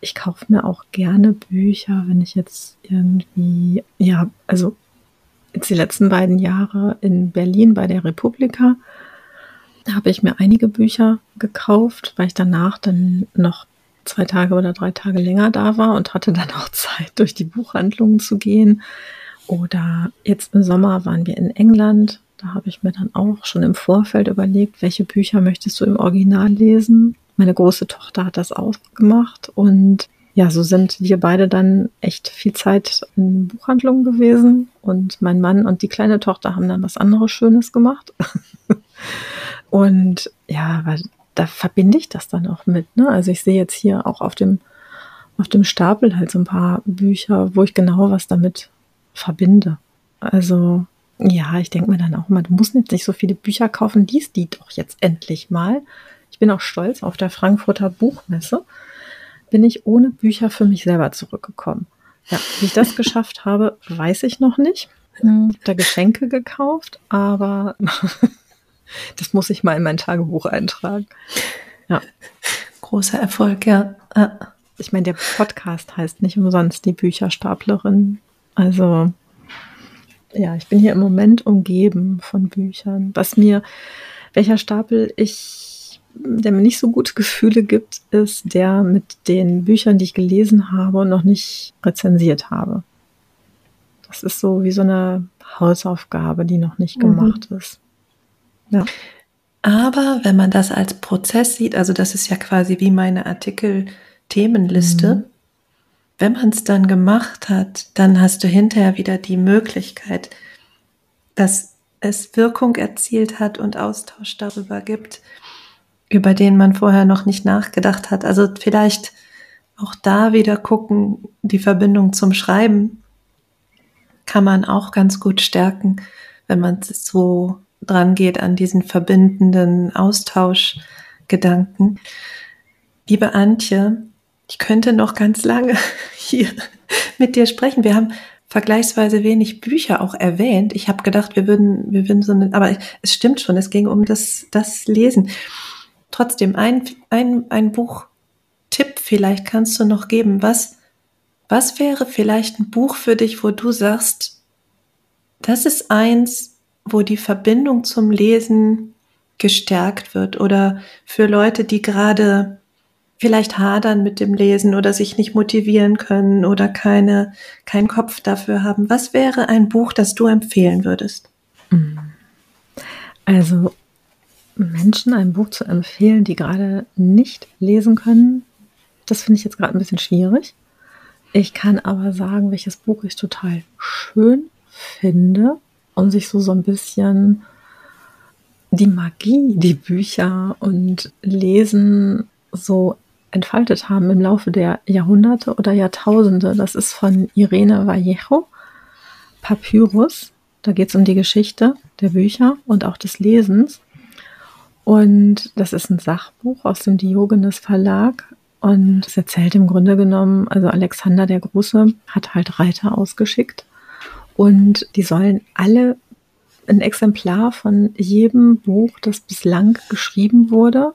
ich kaufe mir auch gerne Bücher, wenn ich jetzt irgendwie, ja, also jetzt die letzten beiden Jahre in Berlin bei der Republika, habe ich mir einige Bücher gekauft, weil ich danach dann noch zwei Tage oder drei Tage länger da war und hatte dann auch (laughs) Zeit, durch die Buchhandlungen zu gehen. Oder jetzt im Sommer waren wir in England da habe ich mir dann auch schon im Vorfeld überlegt, welche Bücher möchtest du im Original lesen. Meine große Tochter hat das auch gemacht und ja, so sind wir beide dann echt viel Zeit in Buchhandlungen gewesen und mein Mann und die kleine Tochter haben dann was anderes Schönes gemacht. (laughs) und ja, weil da verbinde ich das dann auch mit. Ne? Also ich sehe jetzt hier auch auf dem, auf dem Stapel halt so ein paar Bücher, wo ich genau was damit verbinde. Also ja, ich denke mir dann auch immer, du musst jetzt nicht so viele Bücher kaufen, lies die doch jetzt endlich mal. Ich bin auch stolz, auf der Frankfurter Buchmesse bin ich ohne Bücher für mich selber zurückgekommen. Ja, wie ich das geschafft habe, weiß ich noch nicht. Ich habe da Geschenke gekauft, aber (laughs) das muss ich mal in mein Tagebuch eintragen. Ja. Großer Erfolg, ja. Ich meine, der Podcast heißt nicht umsonst die Bücherstaplerin. Also ja, ich bin hier im Moment umgeben von Büchern. Was mir, welcher Stapel ich, der mir nicht so gute Gefühle gibt, ist der mit den Büchern, die ich gelesen habe und noch nicht rezensiert habe. Das ist so wie so eine Hausaufgabe, die noch nicht mhm. gemacht ist. Ja. Aber wenn man das als Prozess sieht, also das ist ja quasi wie meine Artikel-Themenliste, mhm. Wenn man es dann gemacht hat, dann hast du hinterher wieder die Möglichkeit, dass es Wirkung erzielt hat und Austausch darüber gibt, über den man vorher noch nicht nachgedacht hat. Also vielleicht auch da wieder gucken, die Verbindung zum Schreiben kann man auch ganz gut stärken, wenn man so dran geht an diesen verbindenden Austauschgedanken. Liebe Antje, ich könnte noch ganz lange (laughs) hier mit dir sprechen. Wir haben vergleichsweise wenig Bücher auch erwähnt. Ich habe gedacht, wir würden, wir würden so eine, aber es stimmt schon, es ging um das, das Lesen. Trotzdem, ein, ein, ein Buchtipp vielleicht kannst du noch geben. Was, was wäre vielleicht ein Buch für dich, wo du sagst, das ist eins, wo die Verbindung zum Lesen gestärkt wird oder für Leute, die gerade vielleicht hadern mit dem Lesen oder sich nicht motivieren können oder keine, keinen Kopf dafür haben. Was wäre ein Buch, das du empfehlen würdest? Also Menschen ein Buch zu empfehlen, die gerade nicht lesen können, das finde ich jetzt gerade ein bisschen schwierig. Ich kann aber sagen, welches Buch ich total schön finde, um sich so so ein bisschen die Magie, die Bücher und Lesen so entfaltet haben im Laufe der Jahrhunderte oder Jahrtausende. Das ist von Irene Vallejo, Papyrus. Da geht es um die Geschichte der Bücher und auch des Lesens. Und das ist ein Sachbuch aus dem Diogenes Verlag. Und es erzählt im Grunde genommen, also Alexander der Große hat halt Reiter ausgeschickt. Und die sollen alle ein Exemplar von jedem Buch, das bislang geschrieben wurde,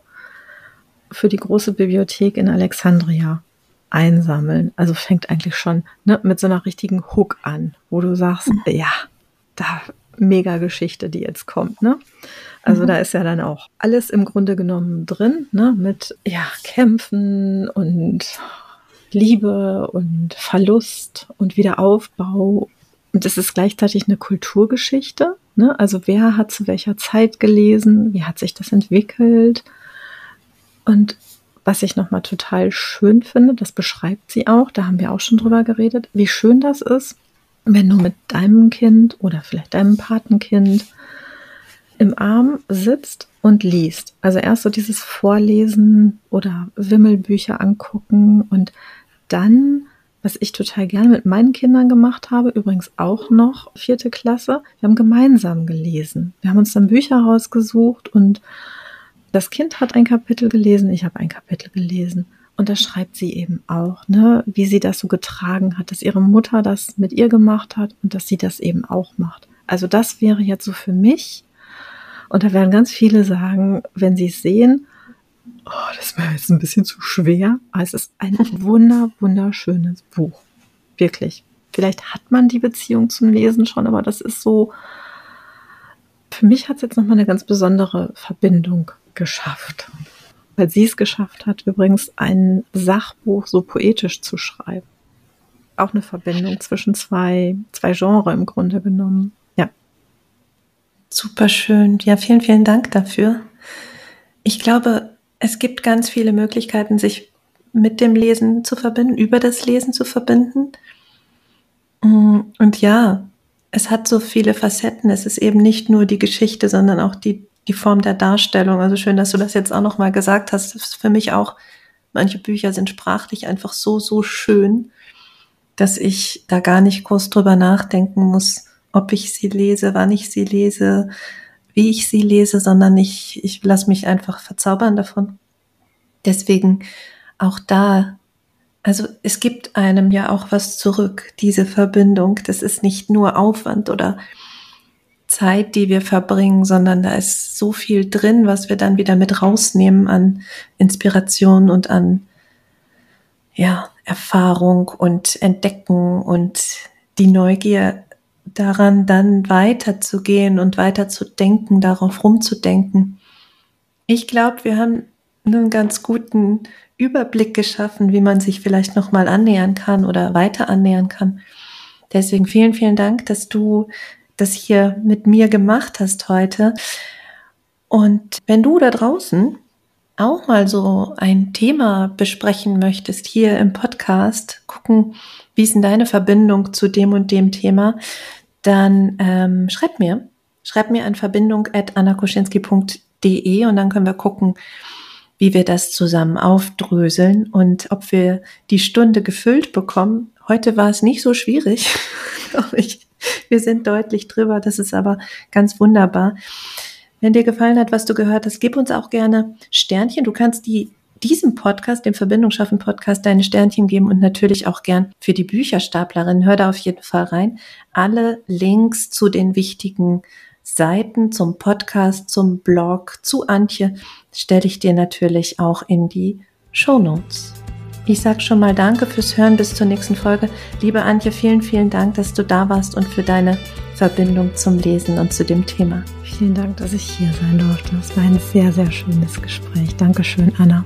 für die große Bibliothek in Alexandria einsammeln. Also fängt eigentlich schon ne, mit so einer richtigen Hook an, wo du sagst, mhm. ja, da Mega-Geschichte, die jetzt kommt. Ne? Also mhm. da ist ja dann auch alles im Grunde genommen drin, ne? mit ja, Kämpfen und Liebe und Verlust und Wiederaufbau. Und es ist gleichzeitig eine Kulturgeschichte. Ne? Also wer hat zu welcher Zeit gelesen? Wie hat sich das entwickelt? Und was ich nochmal total schön finde, das beschreibt sie auch, da haben wir auch schon drüber geredet, wie schön das ist, wenn du mit deinem Kind oder vielleicht deinem Patenkind im Arm sitzt und liest. Also erst so dieses Vorlesen oder Wimmelbücher angucken und dann, was ich total gerne mit meinen Kindern gemacht habe, übrigens auch noch vierte Klasse, wir haben gemeinsam gelesen. Wir haben uns dann Bücher rausgesucht und das Kind hat ein Kapitel gelesen, ich habe ein Kapitel gelesen. Und da schreibt sie eben auch, ne, wie sie das so getragen hat, dass ihre Mutter das mit ihr gemacht hat und dass sie das eben auch macht. Also das wäre jetzt so für mich. Und da werden ganz viele sagen, wenn sie es sehen, oh, das ist mir jetzt ein bisschen zu schwer. Aber es ist ein (laughs) wunder, wunderschönes Buch. Wirklich. Vielleicht hat man die Beziehung zum Lesen schon, aber das ist so, für mich hat es jetzt nochmal eine ganz besondere Verbindung geschafft. Weil sie es geschafft hat, übrigens ein Sachbuch so poetisch zu schreiben. Auch eine Verbindung zwischen zwei, zwei Genres im Grunde genommen. Ja. Super schön. Ja, vielen, vielen Dank dafür. Ich glaube, es gibt ganz viele Möglichkeiten, sich mit dem Lesen zu verbinden, über das Lesen zu verbinden. Mm, und ja, es hat so viele Facetten. Es ist eben nicht nur die Geschichte, sondern auch die die Form der Darstellung. Also schön, dass du das jetzt auch nochmal gesagt hast. Das ist für mich auch, manche Bücher sind sprachlich einfach so, so schön, dass ich da gar nicht groß drüber nachdenken muss, ob ich sie lese, wann ich sie lese, wie ich sie lese, sondern ich, ich lasse mich einfach verzaubern davon. Deswegen auch da, also es gibt einem ja auch was zurück, diese Verbindung. Das ist nicht nur Aufwand oder Zeit, die wir verbringen, sondern da ist so viel drin, was wir dann wieder mit rausnehmen an Inspiration und an ja, Erfahrung und Entdecken und die Neugier daran, dann weiterzugehen und weiter zu denken, darauf rumzudenken. Ich glaube, wir haben einen ganz guten Überblick geschaffen, wie man sich vielleicht nochmal annähern kann oder weiter annähern kann. Deswegen vielen, vielen Dank, dass du das hier mit mir gemacht hast heute. Und wenn du da draußen auch mal so ein Thema besprechen möchtest hier im Podcast, gucken, wie ist denn deine Verbindung zu dem und dem Thema, dann ähm, schreib mir. Schreib mir an verbindung at annakoschinski.de und dann können wir gucken, wie wir das zusammen aufdröseln und ob wir die Stunde gefüllt bekommen. Heute war es nicht so schwierig, (laughs) glaube ich. Wir sind deutlich drüber. Das ist aber ganz wunderbar. Wenn dir gefallen hat, was du gehört hast, gib uns auch gerne Sternchen. Du kannst die diesem Podcast, dem Verbindung schaffen Podcast, deine Sternchen geben und natürlich auch gern für die Bücherstaplerin. Hör da auf jeden Fall rein. Alle Links zu den wichtigen Seiten, zum Podcast, zum Blog, zu Antje, stelle ich dir natürlich auch in die Show Notes. Ich sage schon mal Danke fürs Hören bis zur nächsten Folge. Liebe Antje, vielen, vielen Dank, dass du da warst und für deine Verbindung zum Lesen und zu dem Thema. Vielen Dank, dass ich hier sein durfte. Es war ein sehr, sehr schönes Gespräch. Dankeschön, Anna.